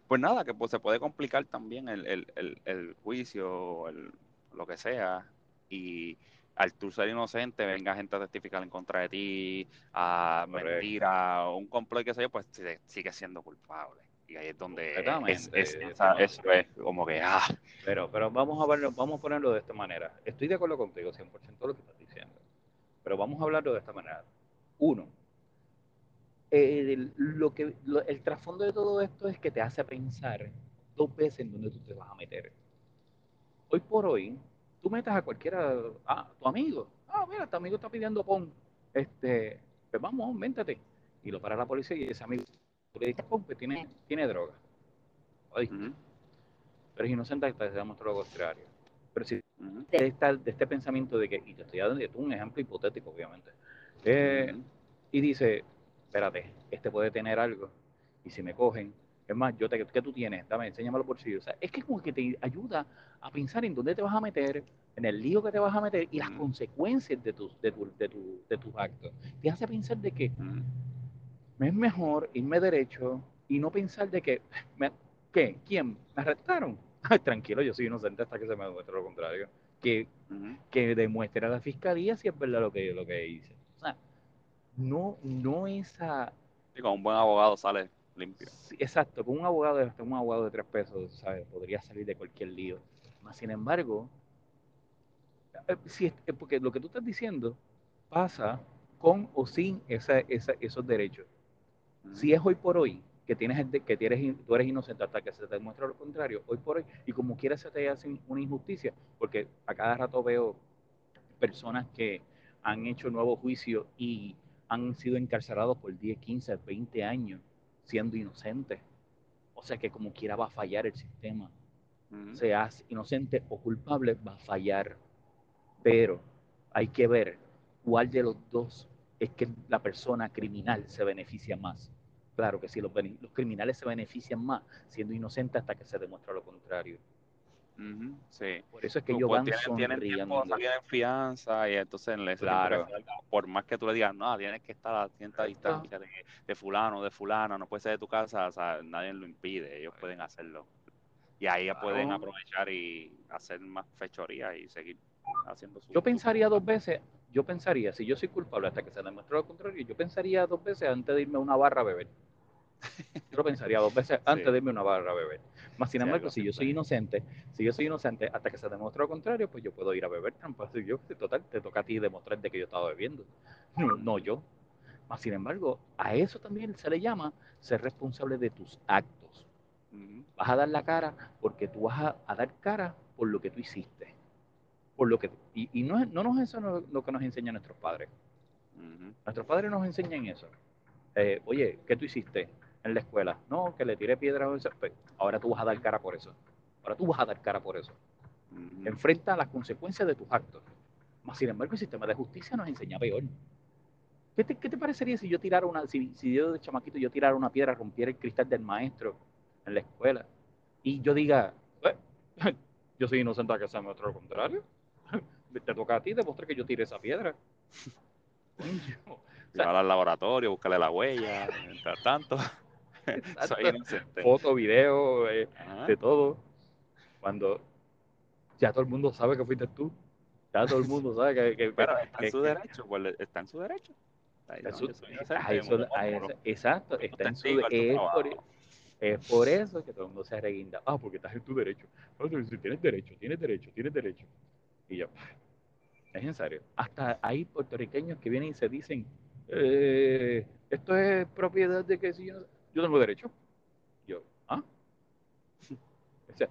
Pues nada, que pues se puede complicar también el, el, el, el juicio, el, lo que sea, y al tú ser inocente venga gente a testificar en contra de ti, a Correcto. mentira, un complot, qué sé yo, pues sigue, siendo culpable. Y ahí es donde es, Completamente. es- esa- eso es como que, ah, Pero, pero vamos a verlo, vamos a ponerlo de esta manera. Estoy de acuerdo contigo 100% de lo que estás diciendo. Pero vamos a hablarlo de esta manera. Uno, el, lo que, lo- el trasfondo de todo esto es que te hace pensar dos veces en dónde tú te vas a meter. Hoy por hoy, tú metas a cualquiera, ah, tu amigo, ah, mira, tu amigo está pidiendo pon, este, pues vamos, véntate. Y lo para la policía y ese amigo, tú le dices, pon, pues tiene, tiene droga. Ay, ujú, pero es inocente hasta que se demuestre lo contrario. Pero si ujú, de, esta- de este pensamiento de que, y te estoy dando un ejemplo hipotético, obviamente, eh, ujú, y dice, espérate, este puede tener algo, y si me cogen, es más, yo te, ¿qué tú tienes? Dame, enséñame los bolsillos. O sea, es que como que te ayuda a pensar en dónde te vas a meter, en el lío que te vas a meter y las consecuencias de tus, de, tu- de, tu- de tus actos. Te hace pensar de que me es mejor irme derecho y no pensar de que, me- ¿qué? ¿Quién? ¿Me arrestaron? Ay, tranquilo, yo soy inocente hasta que se me demuestre lo contrario. Que, que demuestre a la fiscalía si es verdad lo que, lo que hice. No, no esa... Y con un buen abogado sale limpio. sí, exacto, con un abogado, de- un abogado de tres pesos, ¿sabes? Podría salir de cualquier lío. Más sin embargo, eh, si es- eh, porque lo que tú estás diciendo pasa con o sin esa, esa- esos derechos. Si es hoy por hoy que tienes que tienes, tú eres inocente hasta que se te demuestre lo contrario, hoy por hoy, y como quiera se te hace una injusticia, porque a cada rato veo personas que han hecho nuevos juicios y han sido encarcelados por 10, 15, 20 años siendo inocentes. O sea que como quiera va a fallar el sistema. Ujú. Seas inocente o culpable, va a fallar. Pero hay que ver cuál de los dos es que la persona criminal se beneficia más. Claro que sí, los criminales se benefician más siendo inocentes hasta que se demuestra lo contrario. Sí. Por eso es que Tú, ellos pues, van tienen, tienen tiempo sonriendo. de salir en fianza y entonces en Claro. salga, por más que tú le digas, no, tienes que estar a cierta distancia de, de fulano, de fulana, no puede ser de tu casa, o sea, nadie lo impide, ellos pueden hacerlo. Y ahí ya pueden Claro. aprovechar y hacer más fechorías y seguir haciendo su... Yo pensaría dos veces, yo pensaría, si yo soy culpable hasta que se demuestre lo contrario, yo pensaría dos veces antes de irme a una barra a beber. Yo lo pensaría dos veces antes Sí. de irme una barra a beber. Más sin embargo, si yo soy inocente, si yo soy inocente hasta que se demuestre lo contrario, pues yo puedo ir a beber trampa. Si yo, total, te toca a ti demostrar de que yo estaba bebiendo. No, no yo. Más sin embargo, a eso también se le llama ser responsable de tus actos. Vas a dar la cara porque tú vas a, a dar cara por lo que tú hiciste. Por lo que, y, y no, es- no nos eso no- lo que nos enseñan nuestros padres. Nuestros padres nos enseñan eso. Eh, Oye, ¿qué tú hiciste en la escuela? No, que le tiré piedra a. Pues, ahora tú vas a dar cara por eso. Ahora tú vas a dar cara por eso. Ujú. enfrenta las consecuencias de tus actos. Más sin embargo, el sistema de justicia nos enseña peor. ¿Qué te, qué te parecería si yo tirara una, si, si yo de chamaquito yo tirara una piedra, rompiera el cristal del maestro en la escuela y yo diga, "Eh, yo soy inocente a que sea otro contrario? Te toca a ti demostrar que yo tiré esa piedra. Coño, Llevarla al laboratorio, buscarle la huella, mientras tanto. Soy inocente. Foto, video, eh, de todo. Cuando ya todo el mundo sabe que fuiste tú. Ya todo el mundo sabe que, que- Pero que- está en que- su que- derecho, pues está en su derecho. Está ahí, en no, su- eso- eso- exacto, está en su es por, es por eso que todo el mundo se reguinda. Ah, porque estás en tu derecho. No, tienes derecho, tienes derecho, tienes derecho. Y yo, es en serio. Hasta hay puertorriqueños que vienen y se dicen, eh, esto es propiedad de que si yo, yo tengo derecho. Yo, ¿ah? O sea,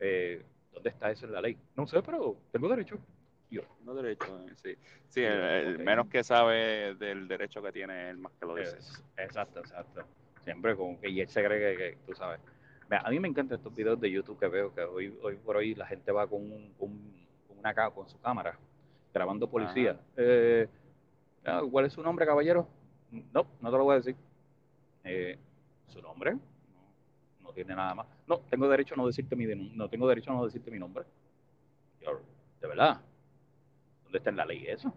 eh, ¿dónde está eso en la ley? No sé, pero tengo derecho. Yo, No derecho, eh, sí. Sí, el, menos que sabe del derecho que tiene, el más que lo dice. Exacto, exacto. Siempre como que y él se cree que, que, tú sabes. Mira, a mí me encantan estos videos de YouTube que veo que hoy, hoy por hoy la gente va con, un- con, con una con su cámara grabando policía. Eh, ah, ¿Cuál es su nombre, caballero? No, no te lo voy a decir. Eh, ¿Su nombre? No, no tiene nada más. No, tengo derecho a no decirte mi no tengo derecho a no decirte mi nombre. Yo, de verdad. ¿Dónde está en la ley eso?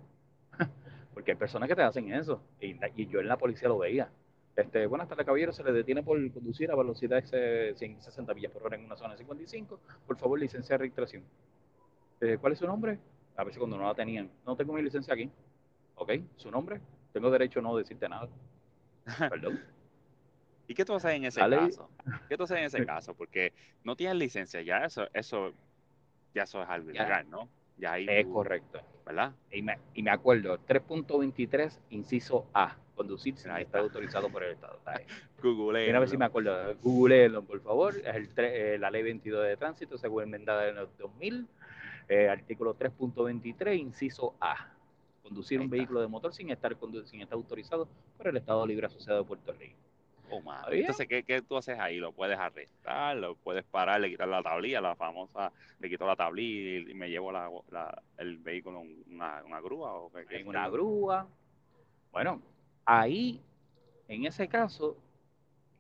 Porque hay personas que te hacen eso. Y, y yo en la policía lo veía. Este, buenas tardes, caballero. Se le detiene por conducir a velocidad de 160 millas por hora en una zona de 55. Por favor, licencia de registración. Eh, ¿Cuál es su nombre? A veces cuando no la tenían. No tengo mi licencia aquí. ¿Ok? ¿Su nombre? Tengo derecho a no decirte nada. Perdón. ¿Y qué tú haces en ese caso? ¿Qué tú haces en ese caso? Porque no tienes licencia, ya eso, eso, ya eso es algo ilegal, ¿no? Ya ahí Es tú- correcto. ¿verdad? Y me, y me acuerdo, 3.23, inciso A. Conducir sin estar autorizado por el Estado. Google. Mira a ver si me acuerdo. Googleenlo, por favor. Es el eh, la ley 22 de tránsito, según enmendada en el 2000. eh, artículo 3.23, inciso A. Conducir un vehículo de motor sin estar, sin estar autorizado por el Estado Libre Asociado de Puerto Rico. Oh, mano. ¿Está bien? Entonces, ¿qué, ¿qué tú haces ahí? ¿Lo puedes arrestar? ¿Lo puedes parar? ¿Le quitar la tablilla? La famosa, le quito la tablilla y, me llevo la, la- el vehículo en una, una grúa? ¿o qué- qué- en una grúa. Bueno, ahí, en ese caso,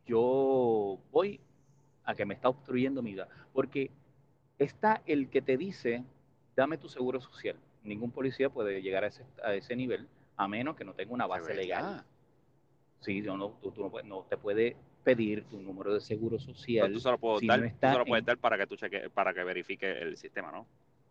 yo voy a que me está obstruyendo mi vida, porque está el que te dice, dame tu seguro social. Ningún policía puede llegar a ese, a ese nivel a menos que no tenga una ¿De base legal. Sí, yo no, tú, tú no, puedes- no te puede pedir tu número de seguro Pero social. tú solo puedes si dar, no tú solo puedes en- dar para que tú cheque, para que verifique el sistema, ¿no?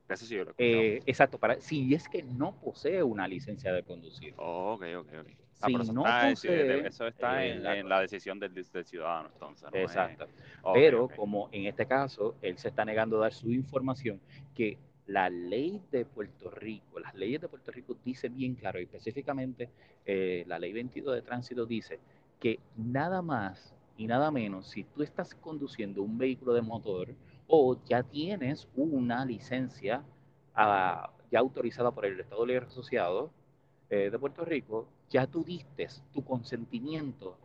Eso sí yo lo. Eh, exacto, para, si es que no posee una licencia de conducir. Oh, ok, ok, ok. Ah, Si pero eso no está, en- posee, eso está eh, en, la- en la decisión del, del ciudadano, entonces. ¿no? Exacto. Eh, ok, Pero ok. como en este caso él se está negando a dar su información, que la ley de Puerto Rico, las leyes de Puerto Rico dicen bien claro, y específicamente eh, la ley 22 de tránsito dice que nada más y nada menos, si tú estás conduciendo un vehículo de motor o ya tienes una licencia ah, ya autorizada por el Estado Libre Asociado eh, de Puerto Rico, ya tú diste tu consentimiento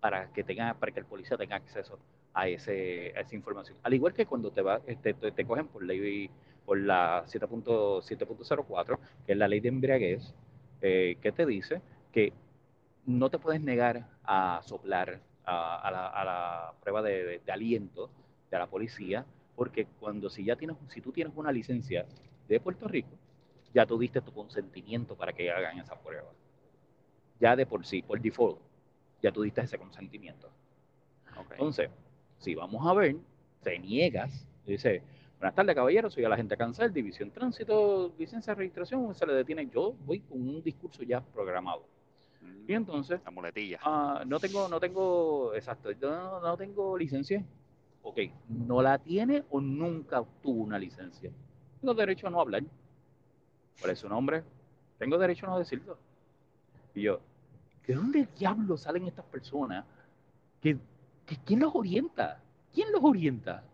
para que tenga, para que el policía tenga acceso a, ese, a esa información. Al igual que cuando te, va, este, te, te cogen por ley por la 7.7.04, que es la ley de embriaguez, eh, que te dice que no te puedes negar a soplar a, a la, a la prueba de, de- de aliento de la policía, porque cuando si ya tienes, si tú tienes una licencia de Puerto Rico, ya tú diste tu consentimiento para que hagan esa prueba. Ya de por sí, por default, ya tú diste ese consentimiento. Entonces, si vamos a ver, te niegas, dice, buenas tardes caballero, soy el agente cancel, división tránsito, licencia de registración, se le detiene, yo voy con un discurso ya programado. Mm, Y entonces, La muletilla. ah, no tengo, no tengo, exacto, yo no, no tengo licencia. Ok, ¿no la tiene o nunca obtuvo una licencia? Tengo derecho a no hablar. ¿Cuál es su nombre? Tengo derecho a no decirlo. Y yo, ¿de dónde diablos salen estas personas? ¿Que, que- ¿Quién los orienta? ¿Quién los orienta?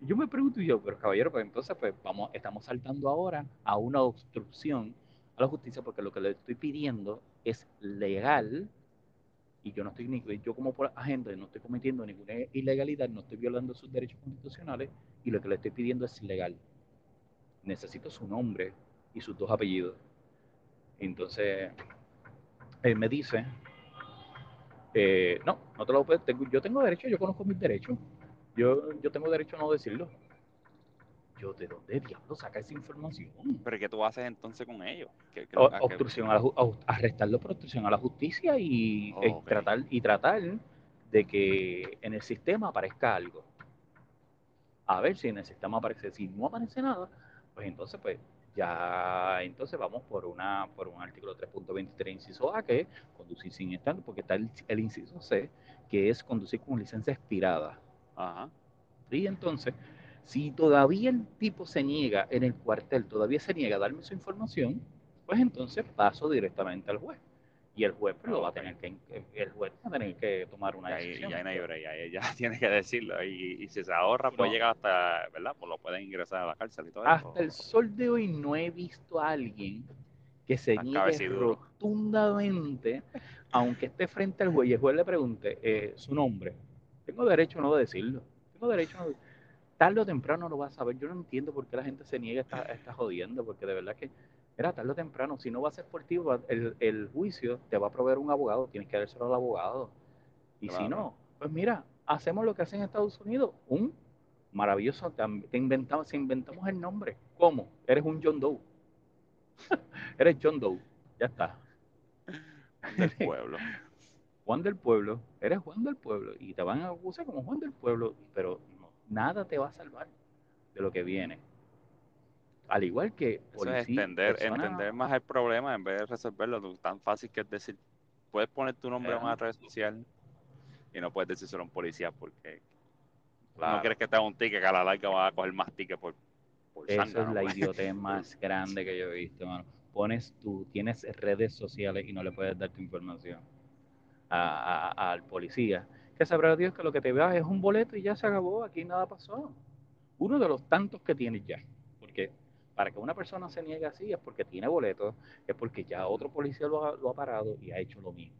Yo me pregunto yo, pero caballero, pues entonces pues vamos, estamos saltando ahora a una obstrucción a la justicia porque lo que le estoy pidiendo es legal y yo no estoy ni yo como agente no estoy cometiendo ninguna ilegalidad, no estoy violando sus derechos constitucionales y lo que le estoy pidiendo es legal. necesito su nombre y sus dos apellidos. Entonces, él me dice, eh, no, no te lo puedo, yo tengo derecho, yo conozco mis derechos, yo, yo tengo derecho a no decirlo. Yo, ¿de dónde diablo saca esa información? ¿Pero qué tú haces entonces con ellos? obstrucción a, la, arrestarlo por obstrucción a la justicia y, eh, tratar, y tratar de que en el sistema aparezca algo. A ver si en el sistema aparece. Si no aparece nada, pues entonces, pues ya entonces vamos por una por un artículo 3.23 inciso A que es conducir sin estar, porque está el, inciso C que es conducir con licencia expirada. Ajá. Y entonces, si todavía el tipo se niega en el cuartel, todavía se niega a darme su información, pues entonces paso directamente al juez y el juez pues, lo va a tener que el juez va a tener que tomar una decisión. Ya, ya, tiene que decirlo y, si se ahorra puede llegar hasta, ¿verdad? Pues lo pueden ingresar a la cárcel y todo Hasta el sol de hoy no he visto a alguien que se niegue rotundamente, aunque esté frente al juez y el juez le pregunte eh, su nombre. Tengo derecho no de decirlo. Tengo derecho no Tarde o temprano lo va a saber. Yo no entiendo por qué la gente se niega a estar jodiendo, porque de verdad que era tarde o temprano, si no va a ser por ti, el, el, juicio te va a proveer un abogado, tienes que dárselo al abogado. Y si no, pues mira, hacemos lo que hacen en Estados Unidos, un maravilloso, te inventamos, inventamos el nombre. ¿Cómo? Eres un John Doe. Eres John Doe, ya está. Del pueblo. Juan del pueblo, eres Juan del pueblo y te van a acusar como Juan del pueblo, pero nada te va a salvar de lo que viene al igual que policía, es entender, entender más el problema en vez de resolverlo. Tan fácil que es decir, puedes poner tu nombre en una red social y no puedes decir solo un policía porque no quieres que te haga un ticket que a la larga va a coger más ticket por, por Esa es la idiotez más grande que yo he visto, mano. Pones tú, tienes redes sociales y no le puedes dar tu información al policía. Que sabrá Dios que lo que te vea es un boleto y ya se acabó, aquí nada pasó. Uno de los tantos que tienes ya. Porque para que una persona se niegue así es porque tiene boletos, es porque ya otro policía lo ha, parado y ha hecho lo mismo.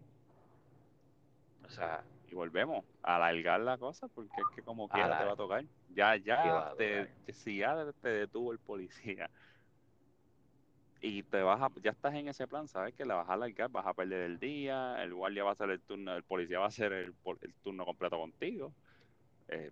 O sea, y volvemos a alargar la cosa porque es que como quiera te va a tocar. Ya, ya, te, si ya te detuvo el policía y te vas a, ya estás en ese plan, sabes que la vas a alargar, vas a perder el día, el guardia va a hacer el turno, el policía va a hacer el, el turno completo contigo. Eh,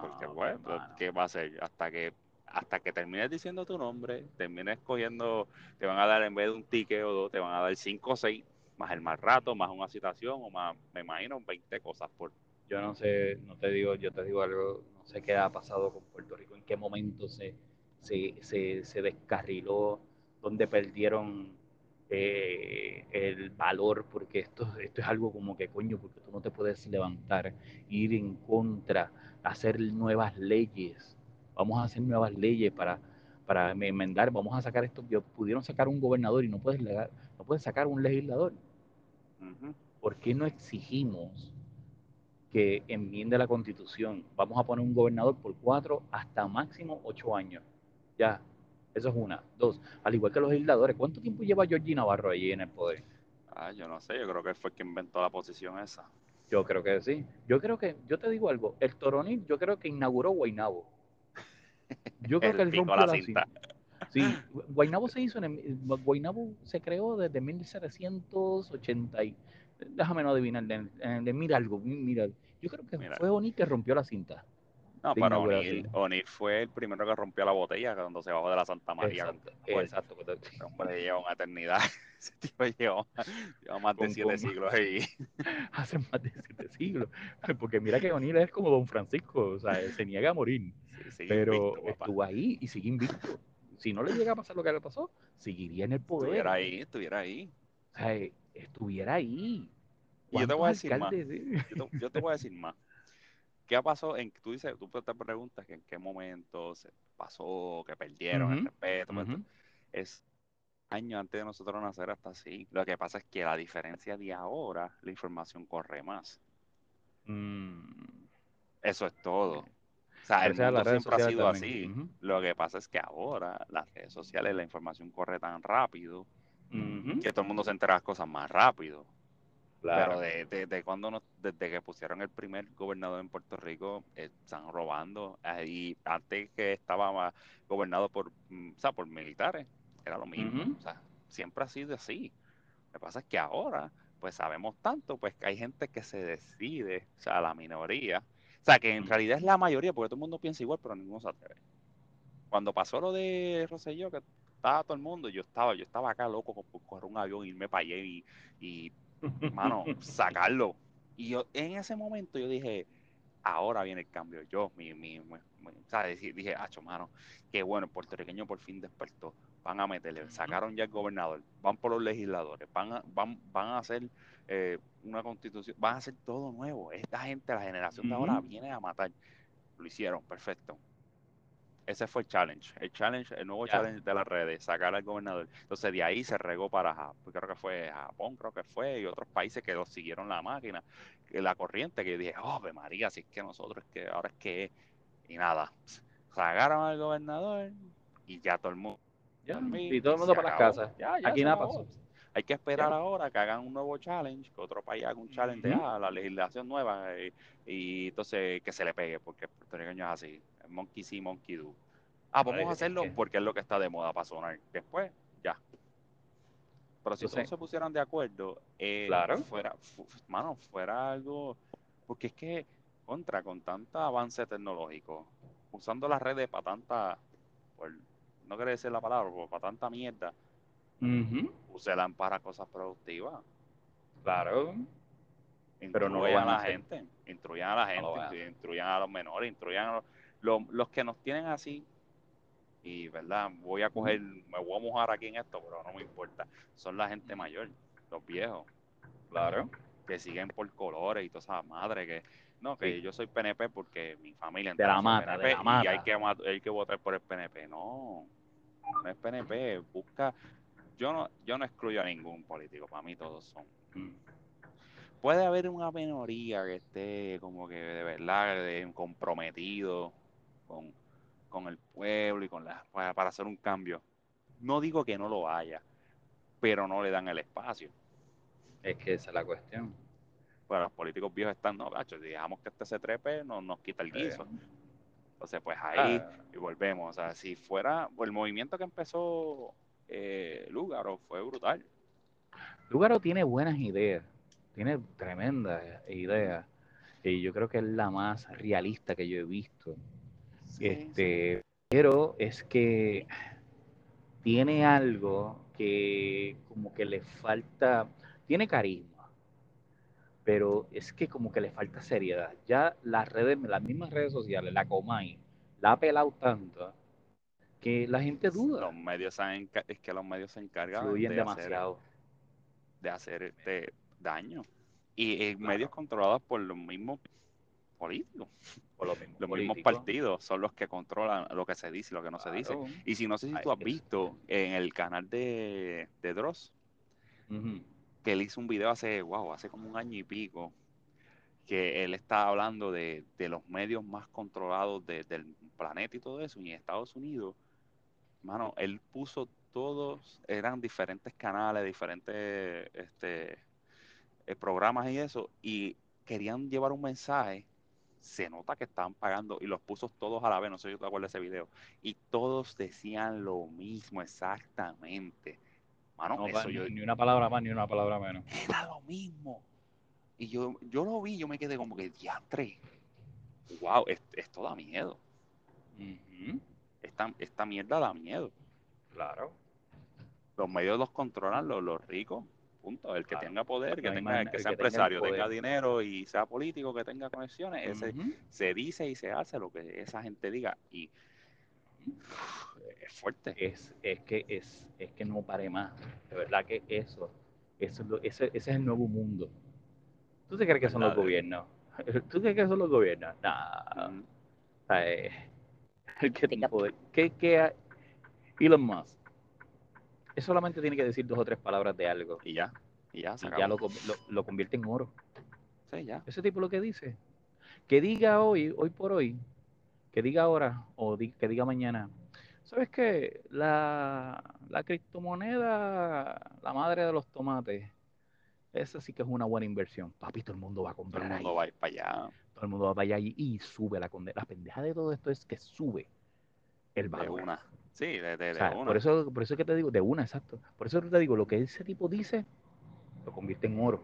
porque bueno, ¿qué va a hacer? Hasta que hasta que termines diciendo tu nombre, termines cogiendo, te van a dar en vez de un ticket o dos, te van a dar cinco o seis, más el más rato, más una citación, o más, me imagino, 20 cosas por... Yo no sé, no te digo, yo te digo algo, no sé qué ha pasado con Puerto Rico, en qué momento se, se, se, descarriló, donde perdieron eh, el valor, porque esto, esto es algo como que coño, porque tú no te puedes levantar, ir en contra, hacer nuevas leyes vamos a hacer nuevas leyes para, para enmendar, vamos a sacar esto, pudieron sacar un gobernador y no puedes, no puedes sacar un legislador. ¿Por qué no exigimos que enmiende la constitución? Vamos a poner un gobernador por cuatro hasta máximo ocho años. Ya, eso es una. Dos, al igual que los legisladores, ¿cuánto tiempo lleva Georgie Navarro allí en el poder? Ah, yo no sé, yo creo que fue quien inventó la posición esa. Yo creo que sí. Yo creo que, yo te digo algo, el Toronil yo creo que inauguró Guaynabo. Yo creo que él rompió la, cinta. Sí, Guaynabo se hizo, en Guaynabo se creó desde 1780 y, déjame no adivinar, de, de, mira algo, mira, yo creo que fue Oni que rompió la cinta. No, pero O'Neill, fue el primero que rompió la botella cuando se bajó de la Santa María. Exacto. exacto. Ese hombre lleva una eternidad. Ese tipo lleva, más de siete siglos ahí. Hace más de siete siglos. Porque mira que O'Neill es como Don Francisco, o sea, se niega a morir. pero estuvo ahí y sigue invicto. Si no le llega a pasar lo que le pasó, seguiría en el poder. Estuviera ahí, estuviera ahí. O sea, estuviera ahí. Y yo te voy a decir más. yo te voy a decir más. ¿Qué pasó? En, tú dices, tú te preguntas que en qué momento se pasó, que perdieron el respeto. Pues, es años antes de nosotros nacer hasta así. Lo que pasa es que la diferencia de ahora, la información corre más. Mm. Eso es todo. O sea, el mundo siempre ha sido así. Lo que pasa es que ahora las redes sociales, la información corre tan rápido que todo el mundo se entera de las cosas más rápido. Pero de, de, cuando nos, desde que pusieron el primer gobernador en Puerto Rico, eh, están robando. Y antes que estaba gobernado por, mm, o sea, por militares, era lo mismo. O sea, siempre ha sido así. Lo que pasa es que ahora, pues sabemos tanto, pues que hay gente que se decide, o sea, la minoría. O sea, que en realidad es la mayoría, porque todo el mundo piensa igual, pero ninguno se atreve. Cuando pasó lo de Rosselló, que estaba todo el mundo, yo estaba, yo estaba acá loco por coger un avión, irme para allá y, y mano, sacarlo. Y yo en ese momento yo dije, ahora viene el cambio. Yo, mi, mi, mi, dije, hacho, mano, qué bueno, el puertorriqueño por fin despertó. Van a meterle, sacaron ya el gobernador, van por los legisladores, van a, van, van a hacer eh, una constitución, van a hacer todo nuevo. Esta gente, la generación de ahora, viene a matar. Lo hicieron, perfecto ese fue el challenge, el challenge, el nuevo challenge de las redes, sacar al gobernador. Entonces de ahí se regó para creo que fue Japón, creo que fue, y otros países que lo siguieron la máquina, la corriente, que yo dije, oh, María, si es que nosotros, es que ahora es que, y nada, sacaron al gobernador y ya todo el mundo. y todo el mundo para las casas. Aquí nada pasó. Hay que esperar ahora que hagan un nuevo challenge, que otro país haga un challenge de ah, la legislación nueva y, entonces que se le pegue, porque el puertorriqueño es así monkey see, monkey do. Ah, vamos a hacerlo porque es lo que está de moda para sonar. Después, ya. Pero si todos se pusieran de acuerdo, eh, fuera, mano, fuera algo. Porque es que, contra, con tanto avance tecnológico, usando las redes para tanta. no quiere decir la palabra, pero para tanta mierda, uh para cosas productivas. Claro. pero no a la gente, instruyan a la gente, instruyan a los menores, instruyan a los los que nos tienen así, y verdad, voy a coger, me voy a mojar aquí en esto, pero no me importa, son la gente mayor, los viejos, claro, que siguen por colores y toda esa madre que, no, que yo soy PNP porque mi familia de la mata, de la mata. y hay que, hay que votar por el PNP, no, no es PNP, busca, yo no, yo no excluyo a ningún político, para mí todos son. Mm. Puede haber una minoría que esté como que de verdad comprometido con, el pueblo y con la, para, hacer un cambio. No digo que no lo haya, pero no le dan el espacio. Es que esa es la cuestión. Pues los políticos viejos están, no, gacho, dejamos que este se trepe, no, nos quita el guiso. Entonces, pues ahí ah. y volvemos. O sea, si fuera el movimiento que empezó eh, Lúgaro fue brutal. Lúgaro tiene buenas ideas, tiene tremendas ideas. Y yo creo que es la más realista que yo he visto este, Pero es que tiene algo que como que le falta, tiene carisma, pero es que como que le falta seriedad. Ya las redes, las mismas redes sociales, la Comay, la ha pelado tanto que la gente duda. Los medios es que los medios se encargan de demasiado. Hacer, de hacer este daño. Y medios controlados por los mismos políticos. los, mismos partidos son los que controlan lo que se dice y lo que no se dice. Y si no sé si tú has visto en el canal de, de Dross, que él hizo un video hace, wow, hace como un año y pico, que él está hablando de, los medios más controlados del planeta y todo eso, y en Estados Unidos, mano, él puso todos, eran diferentes canales, diferentes este, eh, programas y eso, y querían llevar un mensaje se nota que estaban pagando y los puso todos a la vez, no sé si te acuerdas de ese video, y todos decían lo mismo exactamente. Mano, ni una palabra más ni una palabra menos. Era lo mismo. Y yo, yo lo vi, yo me quedé como que diantre. Wow, esto, da miedo. esta, esta mierda da miedo. Claro. Los medios los controlan los, los ricos, Punto. El que tenga poder, que, tenga, que sea empresario, tenga, dinero y sea político, que tenga conexiones, ese, se dice y se hace lo que esa gente diga. Y es fuerte. Es, es, que, es, es que no pare más. De verdad que eso, eso ese, ese, es el nuevo mundo. ¿Tú te crees que son los gobiernos? ¿Tú crees que son los gobiernos? No. el que tenga poder. ¿Qué, qué, Elon Musk él solamente tiene que decir dos o tres palabras de algo. Y ya, y ya, ya lo, lo, convierte en oro. Sí, ya. Ese tipo lo que dice. Que diga hoy, hoy por hoy, que diga ahora o que diga mañana. ¿Sabes qué? La, la criptomoneda, la madre de los tomates, esa sí que es una buena inversión. Papi, todo el mundo va a Todo comprar el mundo ahí. va a ir para allá. Todo el mundo va para allá y, y sube la condena. La pendeja de todo esto es que sube el De valor. una. Sí, de, de, O de una. por eso, por eso es que te digo, de una, exacto. Por eso te digo, lo que ese tipo dice, lo convierte en oro.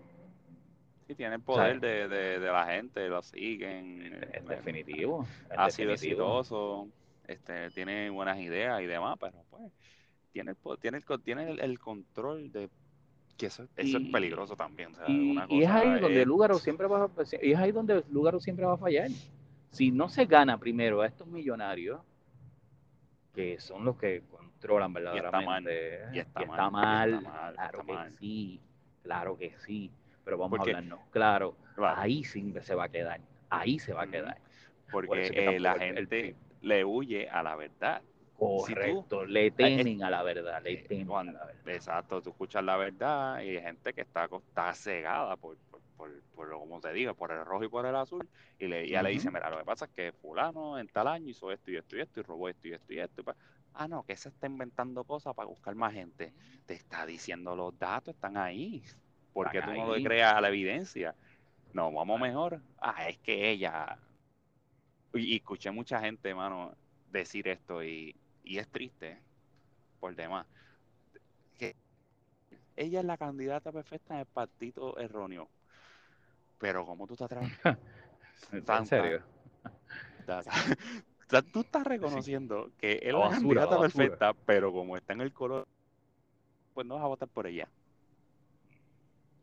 Sí, tiene el poder de, de, de la gente, lo siguen. En, en me- definitivo. ha sido exitoso, este, tiene buenas ideas y demás, pero pues tiene el, tiene el, tiene el, el control de que eso, eso es peligroso también. O sea, Y, es ahí donde es- Lugaro siempre va y es ahí donde Lugaro siempre va a fallar. Si no se gana primero a estos millonarios, que son los que controlan verdaderamente, y está mal, mal, y está mal, claro que sí, claro que sí, pero vamos Porque- a hablarnos claro, ahí sí se va a quedar, ahí se va a quedar. porque por eh, la el- gente le huye a la verdad. Correcto, le temen a la verdad, le eh, temen a cuando- la verdad. Exacto, tú escuchas la verdad y hay gente que está, está cegada por, por, por, como te digo, por el rojo y por el azul, y le, ya le Ujú. dicen, mira, lo que pasa es que fulano en tal año hizo esto y esto y esto y robó esto y esto y esto. y ah, no, que se está inventando cosas para buscar más gente. Te está diciendo los datos, están ahí. ¿Por qué tú no le creas a la evidencia? No, vamos mejor. Ah, es que ella... Y, y escuché mucha gente, mano, decir esto y, y es triste por demás. Que ella es la candidata perfecta en el partido erróneo. Pero ¿cómo tú te atreves? ¿En serio? O sea, tú estás reconociendo que es La candidata perfecta, pero como está en el color, pues no vas a votar por ella.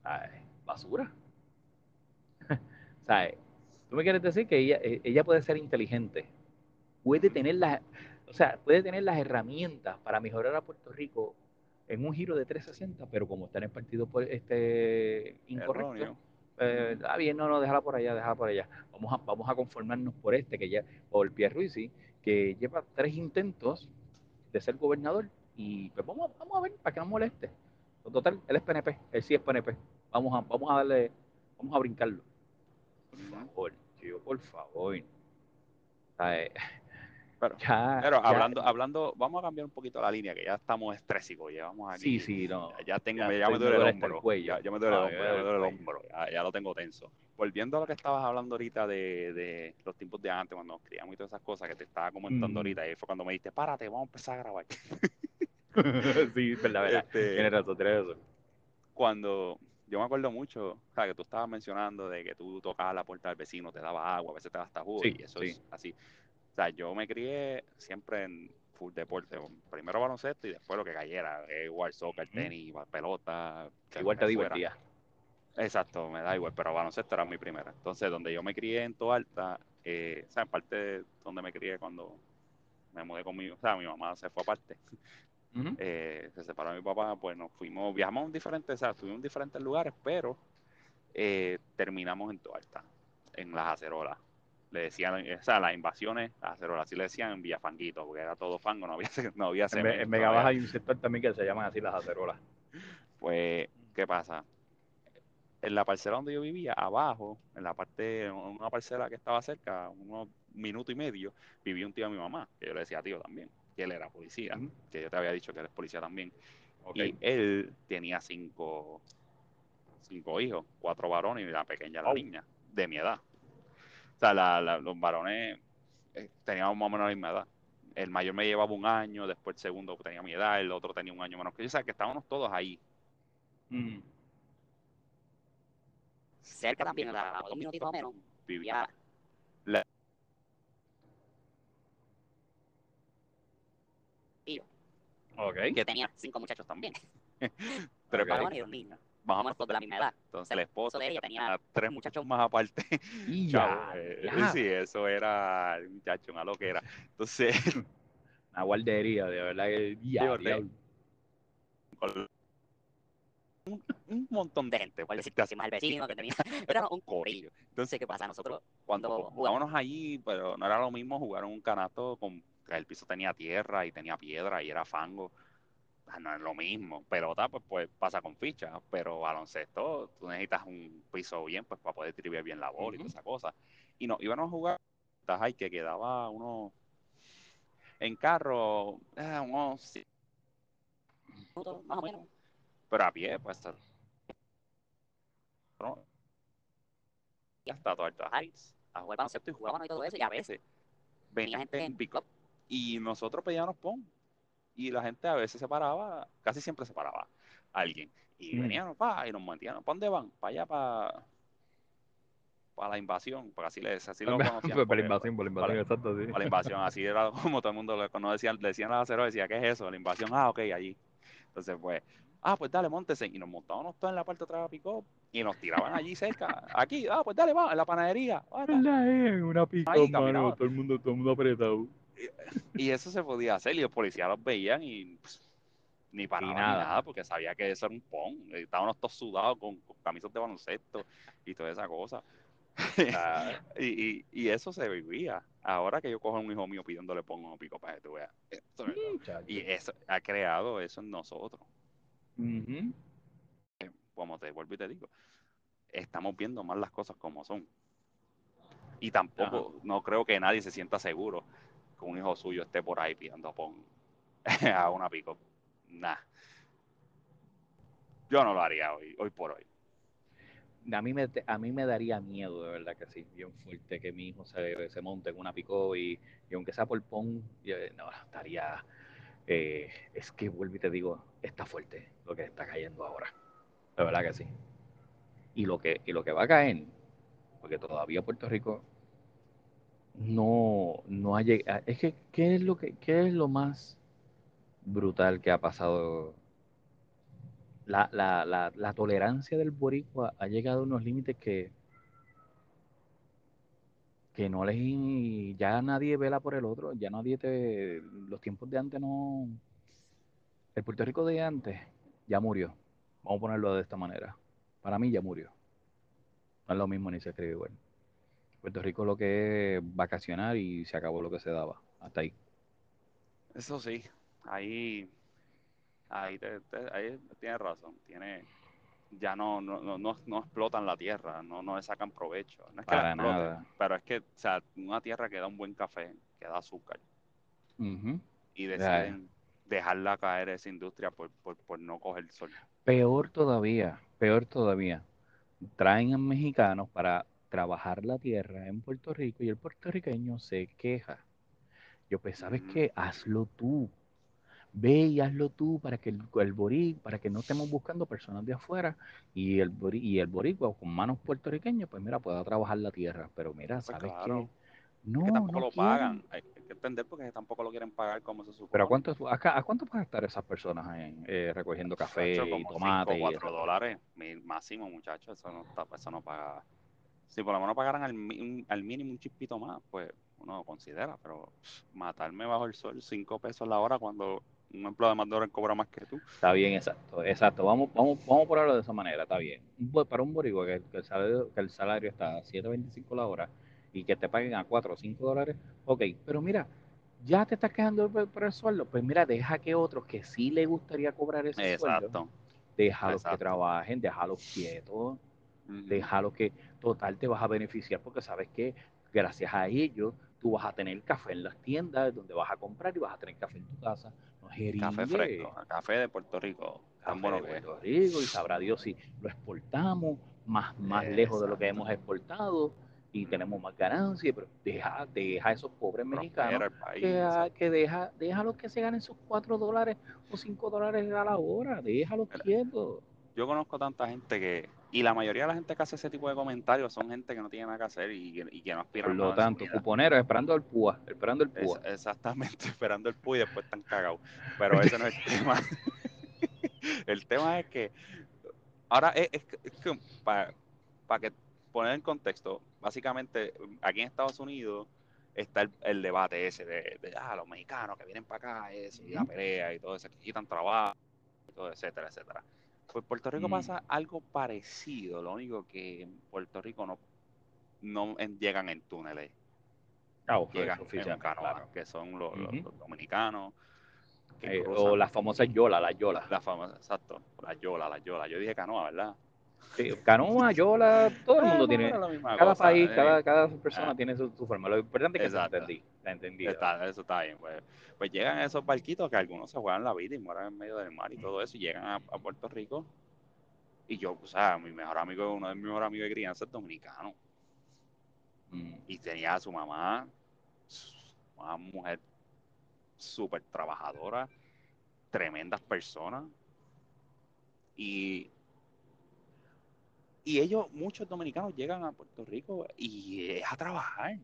Ay, basura. ¿Sabes? Tú me quieres decir que ella, eh, ella puede ser inteligente, puede tener las, o sea, puede tener las herramientas para mejorar a Puerto Rico en un giro de 360, pero como está en el partido por- este incorrecto, Erróneo. Eh, ah, bien, no, no, déjala por allá, déjala por allá. Vamos a, vamos a conformarnos por este, que ya, por Pierluisi, que lleva tres intentos de ser gobernador, y pues vamos, vamos a ver, para que no moleste. Total, él es PNP, él sí es PNP. Vamos a, vamos a darle, vamos a brincarlo. Por favor, tío, por favor. ¿Sabes? Pero- Ya, Pero ya- hablando, hablando, vamos a cambiar un poquito la línea, que ya estamos estrésicos, ya vamos aquí. Sí, sí, no. Ya, tengo, Ya me duele el hombro. Ya, me duele el hombro, me ya me duele el hombro. Ya, lo tengo tenso. Volviendo a lo que estabas hablando ahorita de, de los tiempos de antes, cuando nos criamos y todas esas cosas que te estaba comentando Mm. ahorita, y fue cuando me dijiste, párate, vamos a empezar a grabar. sí, verdad, verdad. Este, Tienes razón, tienes razón. cuando yo me acuerdo mucho, o sea, que tú estabas mencionando de que tú tocabas la puerta del vecino, te daba agua, a veces te daba hasta jugo, Sí, y eso sí. es así. O sea, yo me crié siempre en full deporte, primero baloncesto y después lo que cayera, eh, igual soccer, tenis, pelota. Igual te divertía. Exacto, me da igual, pero baloncesto era mi primera. Entonces, donde yo me crié en Toalta, eh, o sea, en parte de donde me crié cuando me mudé conmigo, o sea, mi mamá se fue aparte, Ujú. eh, se separó de mi papá, pues nos fuimos, viajamos en diferentes, o sea, estuvimos en diferentes lugares, pero eh, terminamos en Toalta, en las acerolas. Le decían, o sea, las invasiones, las acerolas, así le decían en Villafanguito, porque era todo fango, no había, no había En, cemento, en no Vega había- Baja hay un sector también que se llaman así las acerolas. Pues, ¿qué pasa? En la parcela donde yo vivía, abajo, en la parte, en una parcela que estaba cerca, unos minutos y medio, vivía un tío de mi mamá, que yo le decía tío también, que él era policía, que yo te había dicho que él es policía también. Y él tenía cinco, cinco hijos, cuatro varones y la pequeña, la Wow. niña, de mi edad. O sea, la- la- los varones eh, teníamos más o menos la misma edad. El mayor me llevaba un año, después el segundo tenía mi edad, el otro tenía un año menos que yo. O sea, que estábamos todos ahí. Mm. cerca también, a dos minutitos o menos, Vivía. vivía Ok. que tenía cinco muchachos también, Tres varones. y Más o más menos todos de la misma edad. Entonces, la esposa de ella tenía tres muchachos más aparte. Y ya, eh, ya. sí, eso era, muchacho, una loquera. Entonces, Una guardería, de verdad que ya, un, un montón de gente, por decirte así, Más el vecino que tenía, era un corillo. Entonces, ¿qué pasa? Nosotros, cuando jugábamos allí, pero no era lo mismo jugar un canasto con el piso tenía tierra y tenía piedra y era fango. Ah, No es lo mismo. Pelota, pues, pues pasa con fichas, pero baloncesto, tú necesitas un piso bien, pues para poder triviar bien la bola y toda esa cosa. Y no, íbamos a jugar ahí que quedaba uno en carro, eh, unos sí, minutos, más o menos, pero a pie, pues y hasta Harris, a jugar baloncesto y jugábamos y todo eso, y a veces venía gente en pick-up y nosotros pedíamos pon. Y la gente a veces se paraba, casi siempre se paraba alguien. Y Mm. veníamos, pa, y nos metían, ¿para dónde van? Para allá, para, para la invasión, porque así, les, así lo conocían. Por la invasión, la invasión, para- exacto, sí. para la invasión, así era como todo el mundo le cuando decían, le decían a la cero, decía, ¿qué es eso? La invasión, ah, ok, allí. Entonces, pues, ah, pues dale, montese. Y nos montábamos todos en la parte de atrás de la pick y nos tiraban allí cerca, aquí, ah, pues dale, va, en la panadería. ¿Verdad? eh? Una Ahí mano, todo el mundo, todo el mundo apretado. Y eso se podía hacer y los policías los veían y pues, ni ni nada. nada. porque sabía que eso era un pon. Estábamos todos sudados con, con camisas de baloncesto y toda esa cosa. Ah, y, y, y eso se vivía. Ahora que yo cojo a un hijo mío pidiéndole pon o pico para que tú veas. Esto. Y eso ha creado eso en nosotros. Ujú. Como te vuelvo y te digo, estamos viendo más las cosas como son. Y tampoco, no creo que nadie se sienta seguro un hijo suyo esté por ahí pidiendo pon a una pico. Nah. Yo no lo haría hoy, hoy por hoy. A mí, me, a mí me daría miedo, de verdad que sí, bien fuerte, que mi hijo se, se monte en una picó y, y aunque sea por pon, yo, no, estaría, eh, es que vuelvo y te digo, está fuerte lo que está cayendo ahora, de verdad que sí. Y lo que, y lo que va a caer, porque todavía Puerto Rico no, no ha llegado, es que, ¿qué es lo que, qué es lo más brutal que ha pasado la, la, la, la tolerancia del boricua ha llegado a unos límites que que no les ya nadie vela por el otro, ya nadie te los tiempos de antes no el Puerto Rico de antes ya murió. Vamos a ponerlo de esta manera. Para mí ya murió. No es lo mismo ni se escribe igual. Puerto Rico lo que es vacacionar y se acabó lo que se daba. Hasta ahí. Eso sí, ahí, ahí, te- te- ahí tienes razón. Tiene, ya no, no, no, no, explotan la tierra, no, no le sacan provecho. No es que la Para exploten, nada. pero es que, o sea, una tierra que da un buen café, que da azúcar, y deciden dejarla caer esa industria por, por, por no coger sol. Peor todavía, peor todavía. Traen a mexicanos para trabajar la tierra en Puerto Rico y el puertorriqueño se queja. Yo, pues, ¿sabes qué? Hazlo tú. Ve y hazlo tú para que el, el para que no estemos buscando personas de afuera y el, y el boricua con manos puertorriqueñas, pues mira, pueda trabajar la tierra. Pero mira, Pues ¿sabes claro. qué? No, que tampoco no lo quieren. pagan. Hay, que entender porque tampoco lo quieren pagar como se supone. Pero ¿a cuánto, a, a cuánto pueden estar esas personas en, eh, recogiendo café Chacho, y tomate? cinco, y cuatro esas cosas? dólares mi- máximo, muchachos. Eso no, eso no paga. Si por lo menos pagaran al, al mínimo un chispito más, pues uno considera. Pero matarme bajo el sol, cinco pesos la hora cuando un empleado de McDonald's cobra más que tú. Está bien, exacto, exacto. Vamos, vamos, vamos a ponerlo de esa manera, está bien. Para un boricua que, que el salario, que el salario está a 7.25 la hora y que te paguen a 4 o 5 dólares, ok, pero mira, ya te estás quejando por, por el sueldo, pues mira, deja que otros que sí le gustaría cobrar ese sueldo, Exacto. déjalos que trabajen, déjalos quietos, déjalos que total te vas a beneficiar porque sabes que gracias a ellos tú vas a tener café en las tiendas donde vas a comprar y vas a tener café en tu casa. No. Café fresco, café de Puerto Rico. Tan café bueno de que. Puerto Rico y sabrá Dios si lo exportamos más, más lejos de lo que hemos exportado y tenemos más ganancias, pero deja, deja a esos pobres mexicanos país. que, a- que deja, déjalos que se ganen sus 4 dólares o 5 dólares a la hora, déjalos quietos. Yo conozco tanta gente que, y la mayoría de la gente que hace ese tipo de comentarios son gente que no tiene nada que hacer y, que- y que no aspiran Por a lo tanto, cuponeros esperando el púa, esperando el Es- púa. exactamente, esperando el PUI y después están cagados. Pero ese no es el tema. el tema es que ahora es, es es que para que poner en contexto, básicamente aquí en Estados Unidos está el, el debate ese de, de, ah, los mexicanos que vienen para acá, eso, y la pelea y todo eso, que quitan trabajo, y todo, etcétera, etcétera. Pues Puerto Rico Mm. pasa algo parecido, lo único que en Puerto Rico no, no en- llegan en túneles es llegan en oficial, canoa, claro. que son los, los- Ujú. los dominicanos que Eh, o las famosas yola, las yola. exacto, la yola, la yola. Yo dije canoa, ¿verdad? Sí, canoa, yola, todo el Eh, mundo tiene, la cada cosa, país, eh. cada, cada persona Ah. tiene su, su forma. Lo importante es que Exacto. entendí, la entendí. Está, eso está bien, pues, pues llegan esos barquitos que algunos se juegan la vida y mueren en medio del mar y todo eso, y llegan a, a Puerto Rico Y yo, o sea, mi mejor amigo, uno de mis mejores amigos de crianza es dominicano. Mm, Y tenía a su mamá, una mujer súper trabajadora, tremendas personas. Y, y ellos, muchos dominicanos, llegan a Puerto Rico y es a trabajar.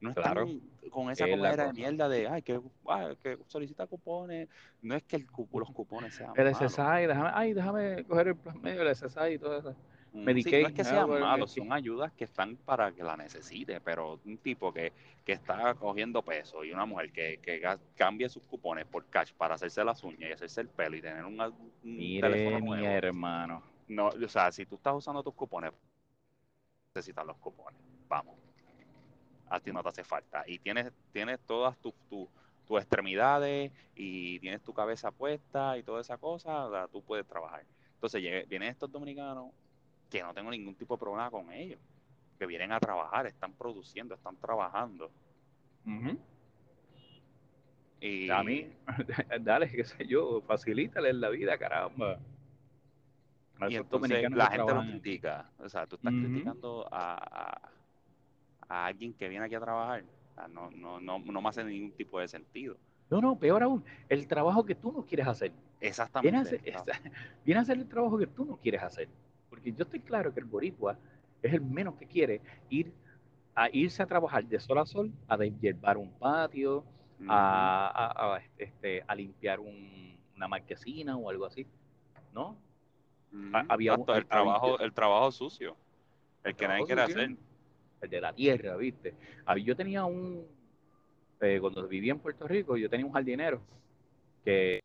No están Claro. con esa Es comedera de mierda de, ay, que, ay, que solicita cupones. No es que el los cupones sean El. SSI, déjame, ay, déjame coger el plan medio del SSI y todo eso. Mm, sí, Medicaid, no es que sean malos, Medicaid. son ayudas que están para que la necesite, pero un tipo que, que está cogiendo peso y una mujer que, que cambie sus cupones por cash para hacerse las uñas y hacerse el pelo y tener un, un Mire, teléfono mi nuevo. hermano. No, o sea, si tú estás usando tus cupones, necesitas los cupones. Vamos. A ti no te hace falta. Y tienes, tienes todas tus extremidades y tienes tu cabeza puesta y toda esa cosa, o sea, tú puedes trabajar. Entonces vienen estos dominicanos que no tengo ningún tipo de problema con ellos, que vienen a trabajar, están produciendo, están trabajando. Y A mí, dale, qué sé yo, facilítale la vida, caramba. Y entonces la gente aquí. critica. O sea, tú estás criticando a, a, a alguien que viene aquí a trabajar. O sea, no, no, no, no me hace ningún tipo de sentido. No, no, peor aún, el trabajo que tú no quieres hacer. Viene a, Exactamente. hacer, viene a hacer el trabajo que tú no quieres hacer. Porque yo estoy claro que el boricua es el menos que quiere ir a irse a trabajar de sol a sol, a deshiervar un patio, a, a- a, este, a limpiar un- una marquesina o algo así. ¿No? Había Exacto, el trabajo, el trabajo sucio. El que nadie quiere sucio, hacer. El de la tierra, ¿viste? Yo tenía un, eh, cuando vivía en Puerto Rico, yo tenía un jardinero que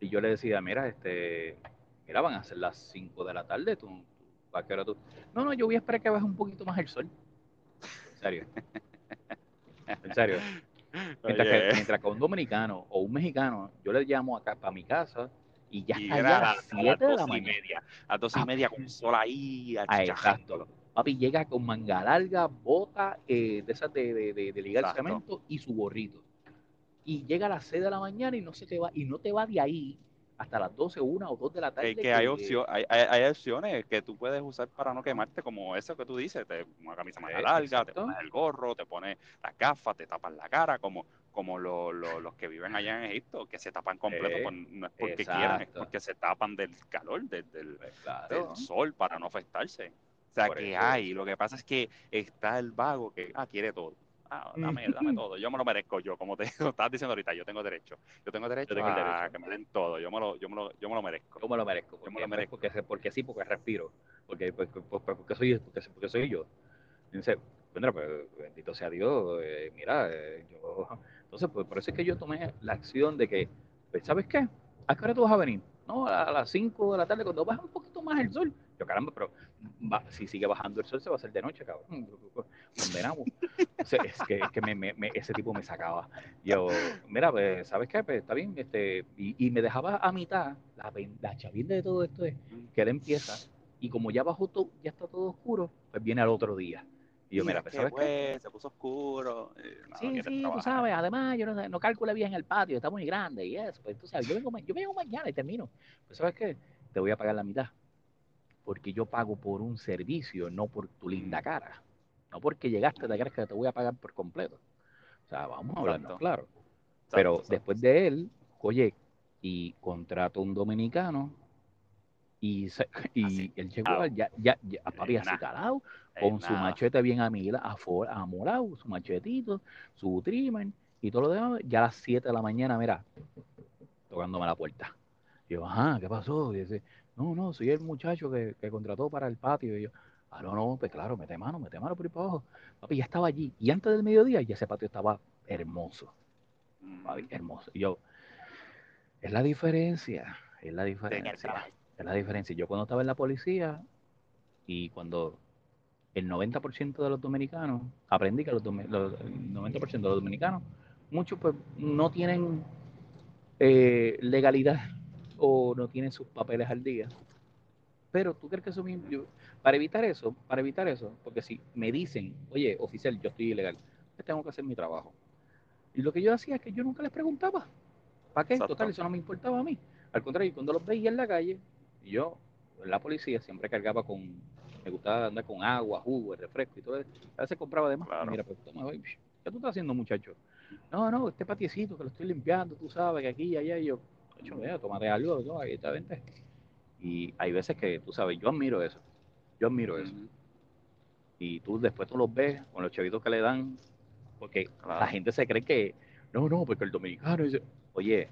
y yo le decía, mira, este, mira, van a ser las 5 de la tarde, tú, tú- ¿a qué hora tú? No, no, yo voy a esperar que baje un poquito más el sol. En serio. En serio. Mientras, que, mientras que un dominicano o un mexicano, yo le llamo acá para mi casa y ya y era a las las 7 de la mañana. media. A las dos y Ah, media con sol ahí, Ah, achicharrándolo. exacto. Papi llega con manga larga, bota eh, de esas de, de, de- de ligar Exacto. cemento y su gorrito. Y llega a las 6 de la mañana y no se te va, y no te va de ahí hasta las 12, 1 o 2 de la tarde. Que, que hay, opcio- hay, hay, hay opciones que tú puedes usar para no quemarte, como eso que tú dices, te una camisa más larga, te exacto. pones el gorro, te pones las gafas, te tapas la cara, como, como lo- lo- los que viven allá en Egipto, que se tapan completo, Eh, pues, no es porque quieran, es porque se tapan del calor, del, del, Pues claro. del sol para no afectarse. O sea, Por que eso. hay, lo que pasa es que está el vago que ah, quiere todo. Ah, dame, dame todo, yo me lo merezco yo, como te estabas diciendo ahorita, yo tengo derecho. Yo tengo derecho tengo el a derecho. que me den todo, yo me lo, yo me lo, yo me lo merezco. Yo me lo merezco. Yo Porque, me lo merezco. Porque, porque sí, porque respiro. Porque, porque, porque, porque soy, porque, porque soy yo. Entonces, bueno, pues, bendito sea Dios. eh, mira, eh, yo. Entonces, pues por eso es que yo tomé la acción de que, pues, ¿sabes qué? ¿A qué hora tú vas a venir? No, a, las 5 de la tarde, cuando baja un poquito más el sol. Yo, caramba, pero va- si sigue bajando el sol, se va a hacer de noche, cabrón. Condenamos. O sea, es que, es que me, me- me- ese tipo me sacaba. Yo, mira, pues, ¿sabes qué? Pues está bien. Este, y, y me dejaba a mitad la, la chavienda de todo esto es que él empieza y como ya bajó todo, ya está todo oscuro, pues viene al otro día. Y yo, mira, es pues, que, ¿sabes qué? pues, se puso oscuro. eh, no, Sí, sí, tú sabes, además yo no, no calculé bien el patio, está muy grande y eso, pues tú sabes, yo vengo, yo vengo mañana y termino. Pues ¿sabes qué? Te voy a pagar la mitad, porque yo pago por un servicio, no por tu linda cara. No porque llegaste de crees que te voy a pagar por completo. O sea, vamos a Exacto. claro. Pero después de él, oye, y contrato un dominicano y, se- y Así, él llegó calado. ya, ya, ya papi así calado, con su machete bien amila, amolado, su machetito, su trimmer y todo lo demás, ya a las 7 de la mañana, mira, tocándome la puerta. Yo, ajá, ¿qué pasó? Y dice, no, no, soy el muchacho que, que contrató para el patio. Y yo, ah, no, no, pues claro, mete mano, mete mano por ahí para abajo. Papi, ya estaba allí. Y antes del mediodía ya ese patio estaba hermoso, Mm, papi, hermoso. Y yo, es la diferencia, es la diferencia. Es la diferencia. Yo cuando estaba en la policía y cuando el 90% de los dominicanos, aprendí que los, los- el 90% de los dominicanos, muchos pues no tienen eh, legalidad o no tienen sus papeles al día. Pero tú crees que eso mismo, yo- para evitar eso, para evitar eso, porque si me dicen, oye, oficial, yo estoy ilegal, pues tengo que hacer mi trabajo. Y lo que yo hacía es que yo nunca les preguntaba. ¿Para qué? Exacto. Total, eso no me importaba a mí. Al contrario, cuando los veía en la calle, yo, la policía, siempre cargaba con, me gustaba andar con agua, jugo, refresco y todo eso. A veces compraba de más. Claro. Mira, pues toma, oye, ¿qué tú estás haciendo, muchacho? No, no, este patiecito que lo estoy limpiando, tú sabes que aquí y allá. Y yo, "Muchacho, vea, tómate algo, no, ahí está, vente. Y hay veces que, tú sabes, yo admiro eso. Yo admiro eso. Y tú después tú los ves con los chavitos que le dan, porque Claro. la gente se cree que, no, no, porque el dominicano dice, oye,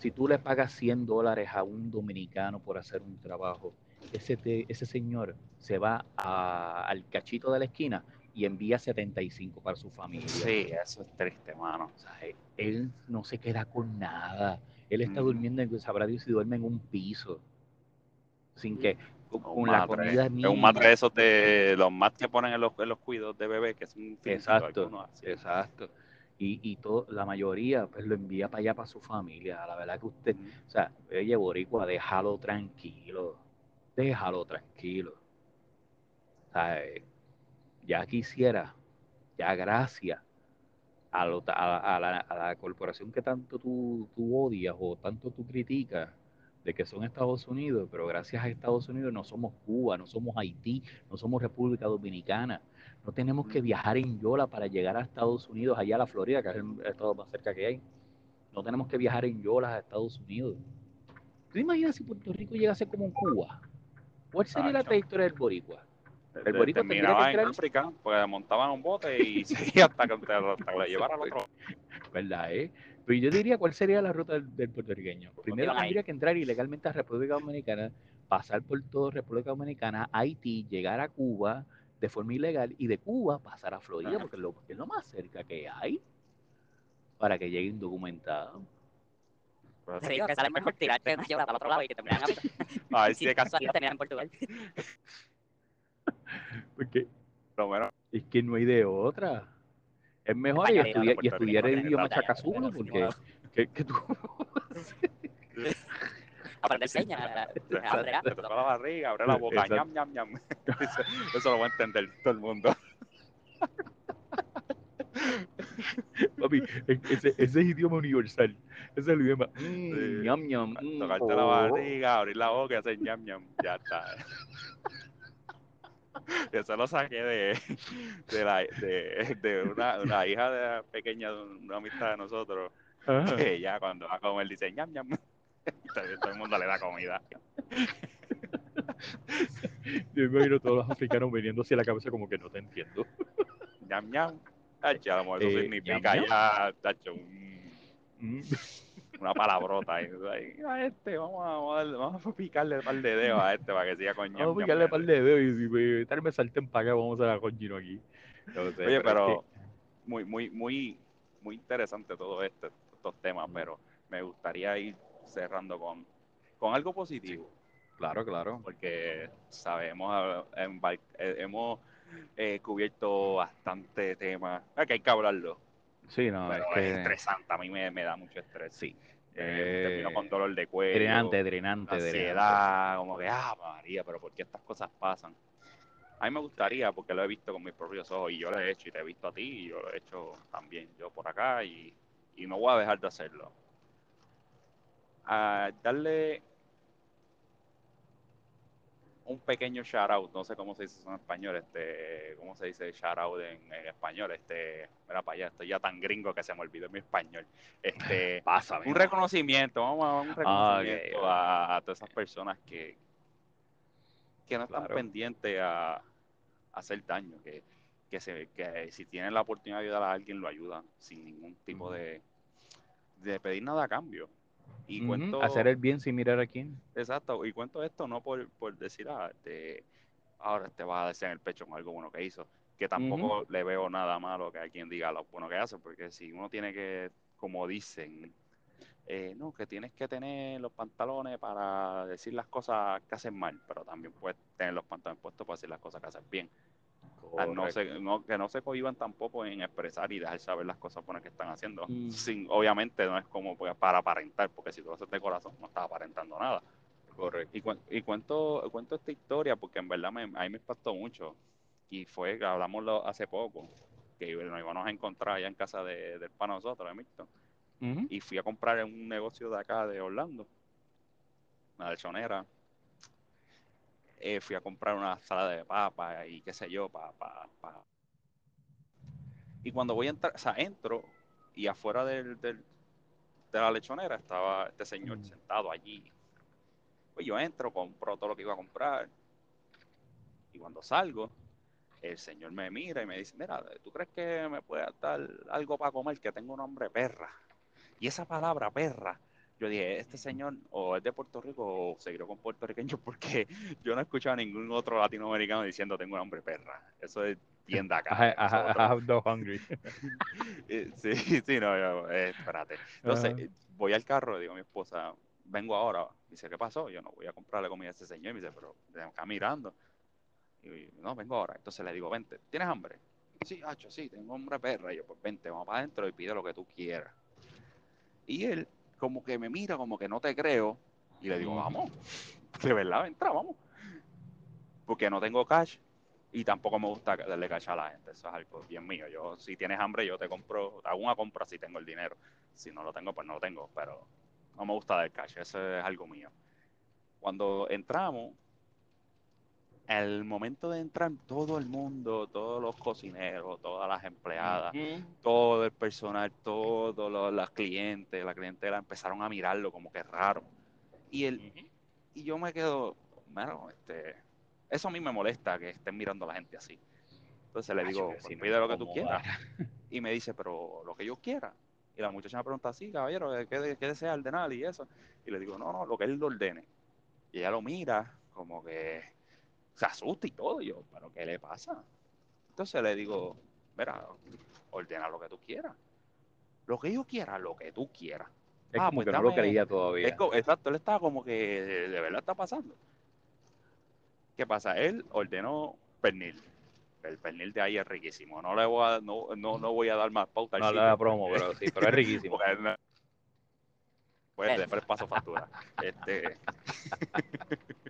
si tú le pagas 100 dólares a un dominicano por hacer un trabajo, ese, te- ese señor se va a- al cachito de la esquina y envía 75 para su familia. Sí, eso es triste, mano. O sea, él, él no se queda con nada. Él está Ujú. durmiendo, en, sabrá Dios si duerme en un piso. Sin que, con, Un con la comida Es un matre de esos de los mats que ponen en los, en los cuidos de bebé, que es un Exacto, exacto. Y, y todo, la mayoría pues lo envía para allá, para su familia. La verdad que usted, o sea, oye, Boricua, déjalo tranquilo. Déjalo tranquilo. O sea, eh, ya quisiera, ya gracias a, lo- a- a la, a la corporación que tanto tú, tú odias o tanto tú criticas de que son Estados Unidos, pero gracias a Estados Unidos no somos Cuba, no somos Haití, no somos República Dominicana. No tenemos que viajar en Yola para llegar a Estados Unidos, allá a la Florida, que es el estado más cerca que hay. No tenemos que viajar en Yola a Estados Unidos. ¿Tú te imaginas si Puerto Rico llegase como en Cuba? ¿Cuál sería la trayectoria del boricua? Te- boricua terminaba que en África, pues montaban un bote y seguía hasta que, hasta que lo llevara al otro. ¿Verdad, eh? Pero yo diría cuál sería la ruta del, del puertorriqueño. Primero iban ahí. tendría que entrar ilegalmente a República Dominicana, pasar por toda República Dominicana, Haití, llegar a Cuba de forma ilegal y de Cuba pasar a Florida, porque es lo, es lo más cerca que hay para que. Pues, Te digo que sale mejor tirarte una llora para el otro lado y que África. a ver Y si si de casualidad terminan en Portugal. Porque lo menos es que no hay de otra. Es mejor y estudiar, y estudiar el idioma Puerto porque que, que tú... Aprender señas, te tocó la barriga, abre la boca, ñam, ñam, ñam. Eso, eso lo va a entender todo el mundo. Papi, e- ese, ese es idioma universal. Ese es el idioma. Mm, Sí. ñam, ñam, mm, Tocarte la oh. barriga, abrir la boca y hacer ñam, ñam. Ya está. Eso lo saqué de, de, la, de, de una, una hija de pequeña de una amistad de nosotros. Ajá. Que ella cuando va a comer dice ñam, ñam. Todo, el mundo le da comida. Yo me imagino todos los africanos veniéndose a la cabeza como que no te entiendo. ñam, ñam. Tacho, a lo mejor eso Eh, significa ñam, ya, tacho, un- Mm. una palabrota. ahí. Ahí, A este, vamos a, vamos, a, darle- vamos a picarle un par de dedos a este para que siga con ñam, Vamos a picarle ñam. par de dedos y si me, tal me salten para acá, vamos a la coñino aquí. No sé, Oye, es pero muy, muy, muy, muy interesante todo esto, estos temas, pero me gustaría ir cerrando con, con algo positivo, claro, claro. porque sabemos, eh, eh, hemos eh, cubierto bastante temas, que hay que hablarlo, Sí, no, pero es estresante, a mí me, me da mucho estrés. sí. Eh, termino con dolor de cuello, drenante, drenante, drenante. ansiedad, como que, ah, María, pero ¿por qué estas cosas pasan? A mí me gustaría, porque lo he visto con mis propios ojos, y yo lo he hecho, y te he visto a ti, y yo lo he hecho también, yo por acá, y, y no voy a dejar de hacerlo. A darle un pequeño shout out, no sé cómo se dice eso en español, este, cómo se dice shout out en, en español, este, mira para allá, estoy ya tan gringo que se me olvidó mi español. Este, Pásame. un reconocimiento, vamos a dar un reconocimiento a, a todas esas personas que, que no están Claro. pendientes a, a hacer daño, que, que, se, que si tienen la oportunidad de ayudar a alguien, lo ayudan sin ningún tipo de, de pedir nada a cambio. Y cuento, Hacer el bien sin mirar a quién. exacto, y cuento esto no por, por decir, ah, este, ahora te vas a decir en el pecho con algo bueno que hizo, que tampoco le veo nada malo que alguien diga lo bueno que hace, porque si uno tiene que, como dicen, eh, no, que tienes que tener los pantalones para decir las cosas que hacen mal, pero también puedes tener los pantalones puestos para decir las cosas que hacen bien. Ah, no Correcto. se, no, que no se cohiban tampoco en expresar y dejar saber las cosas buenas que están haciendo. Mm. Sin, obviamente no es como para aparentar, porque si tú lo haces de corazón no estás aparentando nada. Correcto. Y, cuen- y cuento, cuento esta historia porque en verdad me, a mí me impactó mucho. Y fue que hablamos hace poco, que nos íbamos a encontrar allá en casa de, del pana nosotros, de Milton. Y fui a comprar en un negocio de acá de Orlando. una lechonera. Eh, fui a comprar una salada de papa y qué sé yo, pa, pa, pa. Y cuando voy a entrar, o sea, entro y afuera del, del- de la lechonera estaba este señor Mm. sentado allí. Pues yo entro, compro todo lo que iba a comprar. Y cuando salgo, el señor me mira y me dice, mira, ¿tú crees que me puede dar algo para comer? Que tengo un nombre perra. Y esa palabra perra, yo dije, este señor o es de Puerto Rico o se crió con puertorriqueños porque yo no he escuchado a ningún otro latinoamericano diciendo tengo un nombre perra. Eso es bien de acá. I, I- have no hungry. Eh, Sí, sí, no, yo, eh, espérate. Entonces, voy al carro, le digo a mi esposa, vengo ahora. Dice, ¿qué pasó? Yo no voy a comprarle comida a ese señor. Me dice, pero acá mirando. Y no, vengo ahora. Entonces le digo, vente, ¿tienes hambre? Sí, hacho, sí, tengo hambre perra. Y yo, pues vente, vamos para adentro y pide lo que tú quieras. Y él, como que me mira, como que no te creo. Y le digo, vamos, de verdad, entra, vamos. Porque no tengo cash y tampoco me gusta darle cash a la gente. Eso es algo bien mío. Yo, si tienes hambre, yo te compro, hago una compra si tengo el dinero. Si no lo tengo, pues no lo tengo. Pero no me gusta dar cash, eso es algo mío. Cuando entramos, el momento de entrar, todo el mundo, todos los cocineros, todas las empleadas, todo el personal, todos los, clientes, la clientela empezaron a mirarlo como que raro. Y él, y yo me quedo, bueno, este, eso a mí me molesta que estén mirando a la gente así. Entonces le Acho, digo, pues si no pide lo que tú quieras. Y me dice, pero lo que yo quiera. Y la muchacha me pregunta, sí, caballero, ¿qué, qué desea ordenar y eso? Y le digo, no, no, lo que él lo ordene. Y ella lo mira, como que se asusta y todo. Yo, ¿pero qué le pasa? Entonces le digo, mira, ordena lo que tú quieras. Lo que yo quiera, lo que tú quieras. Es Ah, como pues que no lo dame- creía todavía. Es exacto, él estaba como que de verdad está pasando. ¿Qué pasa? Él ordenó pernil. El pernil de ahí es riquísimo. No le voy a, no, no, no voy a dar más pauta no le da promo, pero sí, pero es riquísimo. Pues después paso factura. Este,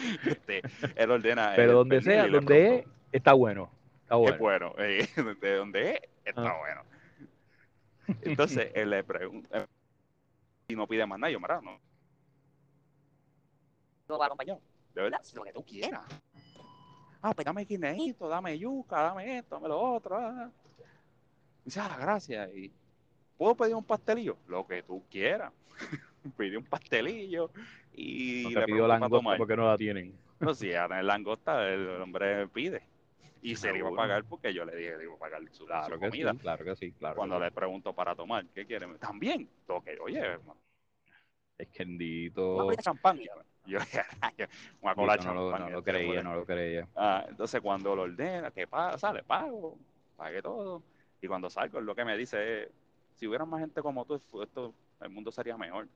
este, él ordena. Pero el donde pernil sea, donde es, está bueno. Está bueno. es bueno. eh, de donde es, está Ah. bueno. Entonces él le pregunta y no pide más nada. Yo, mira, no, ¿No va acompañado? de verdad, lo que tú quieras. Ah, pues dame guineíto, dame yuca, dame esto, dame lo otro. ah. Dice, ah, gracias. Y, ¿Puedo pedir un pastelillo? Lo que tú quieras. Pide un pastelillo y No le pidió langosta porque no la tienen. No, si a tener langosta, el hombre pide. Y se le iba a pagar porque yo le dije, le iba a pagar su, Claro su que comida. sí, claro que sí, claro. Cuando que le pregunto para tomar, ¿qué quiere? También, toque, oye, sí. Es que Una Endito, bolita de champán. yo, una cola Endito no, lo, champán, no lo creía, pues. no lo creía. Ah, entonces cuando lo ordena, que paga, sale, pago, pagué todo. Y cuando salgo, lo que me dice es, si hubiera más gente como tú, esto, el mundo sería mejor.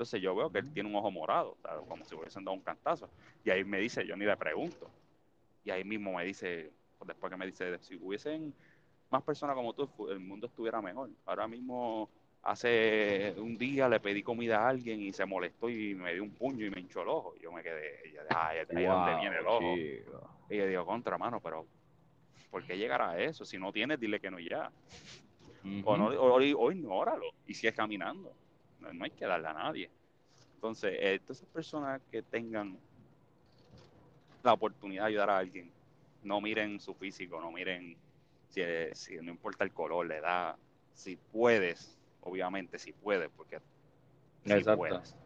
Entonces yo veo que él tiene un ojo morado, como si hubiesen dado un cantazo. Y ahí me dice, yo ni le pregunto. Y ahí mismo me dice, después que me dice, si hubiesen más personas como tú, el mundo estuviera mejor. Ahora mismo, hace un día le pedí comida a alguien y se molestó y me dio un puño y me hinchó el ojo. Y yo me quedé, y yo, "Ay, ahí donde viene el ojo. chico. Y yo digo, contra mano, pero ¿por qué llegar a eso? Si no tienes, dile que no ya. O, no, o- o ignóralo y sigues caminando. No, no hay que darle a nadie. Entonces, eh, todas esas personas que tengan la oportunidad de ayudar a alguien, no miren su físico, no miren si, si no importa el color, la edad, si puedes, obviamente, si puedes, porque si Exacto. puedes.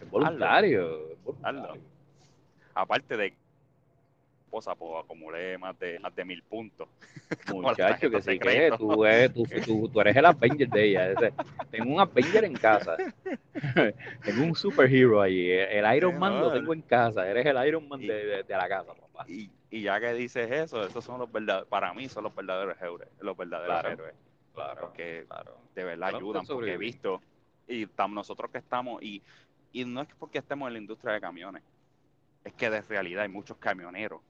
Es voluntario. es voluntario. Aparte de esposa, pues acumulé más de, más de mil puntos. Muchacho, que sí que tú, eres, tú, tú, tú eres el Avenger de ella. ese- tengo un Avenger en casa. tengo un superhero allí. El Iron Man lo tengo en casa. Eres el Iron Man y- de, de- de la casa, papá. Y, y ya que dices eso, esos son los verdaderos, para mí son los verdaderos héroes, los verdaderos Claro. héroes, Claro, porque claro. de verdad Claro, ayudan, porque he visto, y tam- nosotros que estamos, y, y no es porque estemos en la industria de camiones, es que de realidad hay muchos camioneros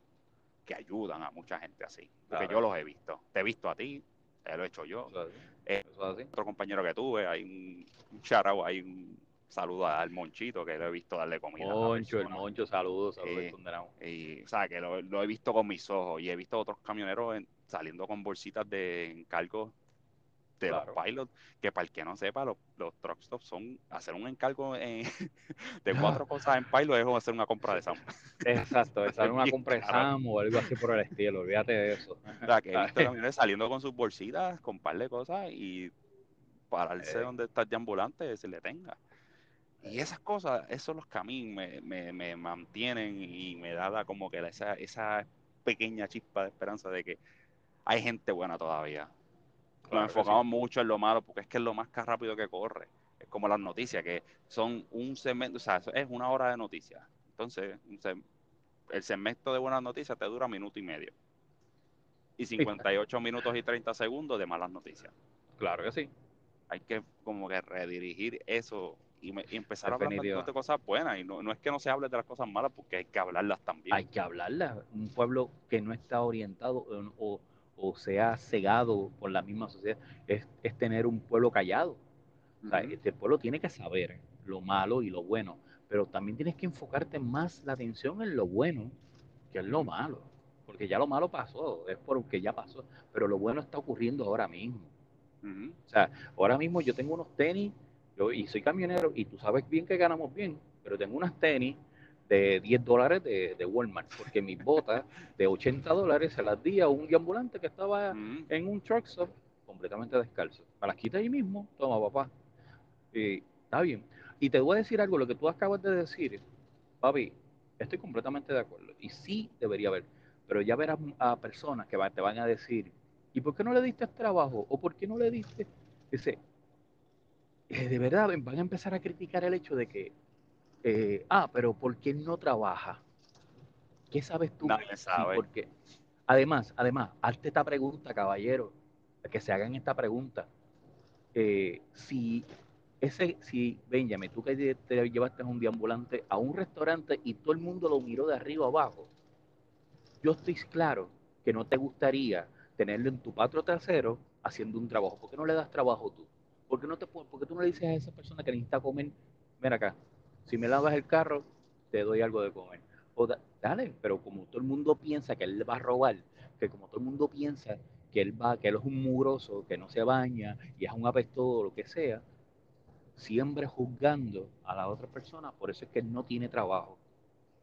que ayudan a mucha gente así, porque Claro. yo los he visto, te he visto a ti, te lo he hecho yo, Eso es así. Eh, Eso es así. otro compañero que tuve, hay un, un out, hay un saludo al Monchito que lo he visto darle comida. a Moncho, el. Moncho, saludos, saludos, Eh. Y, o sea, que lo, lo he visto con mis ojos y he visto otros camioneros en- saliendo con bolsitas de encargos de Claro. los pilots, que para el que no sepa, los, los truck stops son hacer un encargo eh, de cuatro cosas en pilot es como hacer una compra de Sam. Exacto, es una compra de. Sam o algo así por el estilo, olvídate de eso. O sea, que camiones saliendo con sus bolsitas, con par de cosas y pararse Eh. donde está el ambulante se le tenga. Y esas cosas, esos son los que a mí me, me, me mantienen y me da la- como que esa, esa pequeña chispa de esperanza de que hay gente buena todavía. Nos Claro enfocamos mucho en lo malo porque es que es lo más rápido que corre. Es como las noticias, que son un segmento, o sea, es una hora de noticias. Entonces, el segmento de buenas noticias te dura minuto y medio. Y 58 minutos y 30 segundos de malas noticias. Claro que sí. Hay que como que redirigir eso y, me- y empezar a hablar de cosas buenas. Y no, no es que no se hable de las cosas malas porque hay que hablarlas también. Hay que hablarla. Un pueblo que no está orientado o, o, sea cegado por la misma sociedad es, es tener un pueblo callado. O sea, este pueblo tiene que saber lo malo y lo bueno, pero también tienes que enfocarte más la atención en lo bueno que en lo malo, porque ya lo malo pasó, es porque ya pasó, pero lo bueno está ocurriendo ahora mismo. O sea, ahora mismo yo tengo unos tenis, yo, y soy camionero, y tú sabes bien que ganamos bien, pero tengo unas tenis de 10 dólares de, de Walmart, porque mis botas de 80 dólares se las di a un ambulante que estaba Ujú. en un truck stop completamente descalzo. Me las quita ahí mismo, toma papá. Y está bien. Y te voy a decir algo, lo que tú acabas de decir, papi, estoy completamente de acuerdo. Y sí debería haber, pero ya verás a personas que te van a decir, ¿y por qué no le diste trabajo? ¿O por qué no le diste? Dice, eh, de verdad van a empezar a criticar el hecho de que, eh, ah, pero ¿por qué no trabaja? ¿Qué sabes tú? Nadie sabe. porque además, además, hazte esta pregunta, caballero, que se hagan esta pregunta. Eh, si ese, si Benjamin, tú que te- te llevaste un deambulante a un restaurante y todo el mundo lo miró de arriba abajo, yo estoy claro que no te gustaría tenerlo en tu patio trasero haciendo un trabajo. ¿Por qué no le das trabajo tú? ¿Por qué, no te, pon- por qué tú no le dices a esa persona que necesita comer, ven acá, si me lavas el carro, te doy algo de comer? O da- dale, pero como todo el mundo piensa que él le va a robar, que como todo el mundo piensa que él va, que él es un mugroso, que no se baña y es un apestoso, lo que sea, siempre juzgando a la otra persona, por eso es que él no tiene trabajo.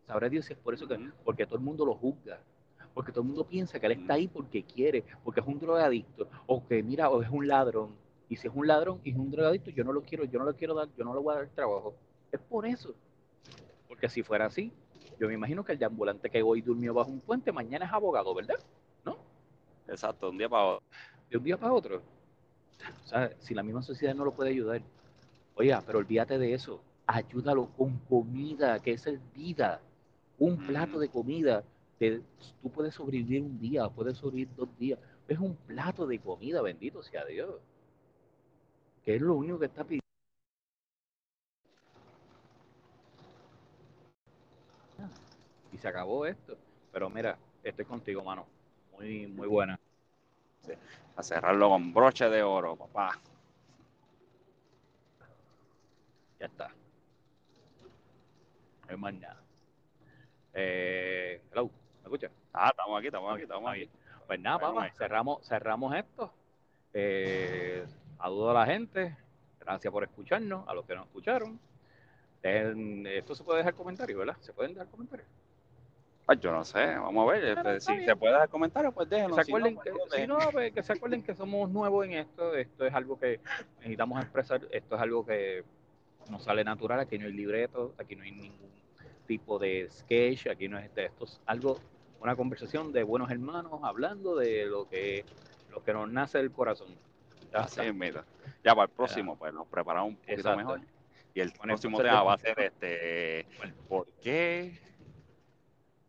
Sabrá Dios si es por eso que, porque todo el mundo lo juzga, porque todo el mundo piensa que él está ahí porque quiere, porque es un drogadicto, o que mira, o es un ladrón. Y si es un ladrón y es un drogadicto, yo no lo quiero, yo no lo quiero dar, yo no le voy a dar trabajo. Es por eso. Porque si fuera así, yo me imagino que el ambulante que hoy durmió bajo un puente, mañana es abogado, ¿verdad? ¿No? Exacto, de un día para otro. de un día para otro. O sea, si la misma sociedad no lo puede ayudar. Oiga, pero olvídate de eso. Ayúdalo con comida, que esa es vida. Un plato de comida. te- tú puedes sobrevivir un día, puedes sobrevivir dos días. Es un plato de comida, bendito sea Dios. Que es lo único que está pidiendo. Se acabó esto. Pero mira, estoy contigo, mano. Muy, muy buena. A cerrarlo con broche de oro, papá. Ya está. No hay más nada. Eh, hello, ¿me escuchas? Ah, estamos aquí, estamos aquí, estamos aquí. Pues nada, papá, cerramos, cerramos esto. Eh, saludo a la gente. Gracias por escucharnos, a los que nos escucharon. Dejen- esto se puede dejar comentarios, ¿verdad? Se pueden dar comentarios. Ah, yo no sé, vamos a ver. Pero este, si se puede dar comentarios, pues Que déjenos. se si no, acuerden, pues si no, pues, que se acuerden que somos nuevos en esto. Esto es algo que necesitamos expresar. Esto es algo que nos sale natural. Aquí no hay libreto, aquí no hay ningún tipo de sketch. Aquí no es este, esto es algo, una conversación de buenos hermanos hablando de lo que, lo que nos nace del corazón. Ya Así es, mira. Ya para el próximo, pues nos preparamos un poquito Exacto. mejor. Y el Bueno, próximo tema de- va a ser este. ¿Por qué?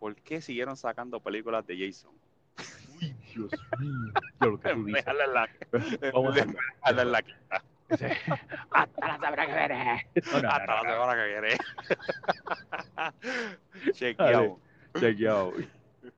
¿Por qué siguieron sacando películas de Jason? Uy, Dios mío. Lo que tú dices. Déjala en la, Vamos a en la quinta. Sí. Hasta la semana que viene. No, no, Hasta no, la semana que viene. Chequeado. Chequeado.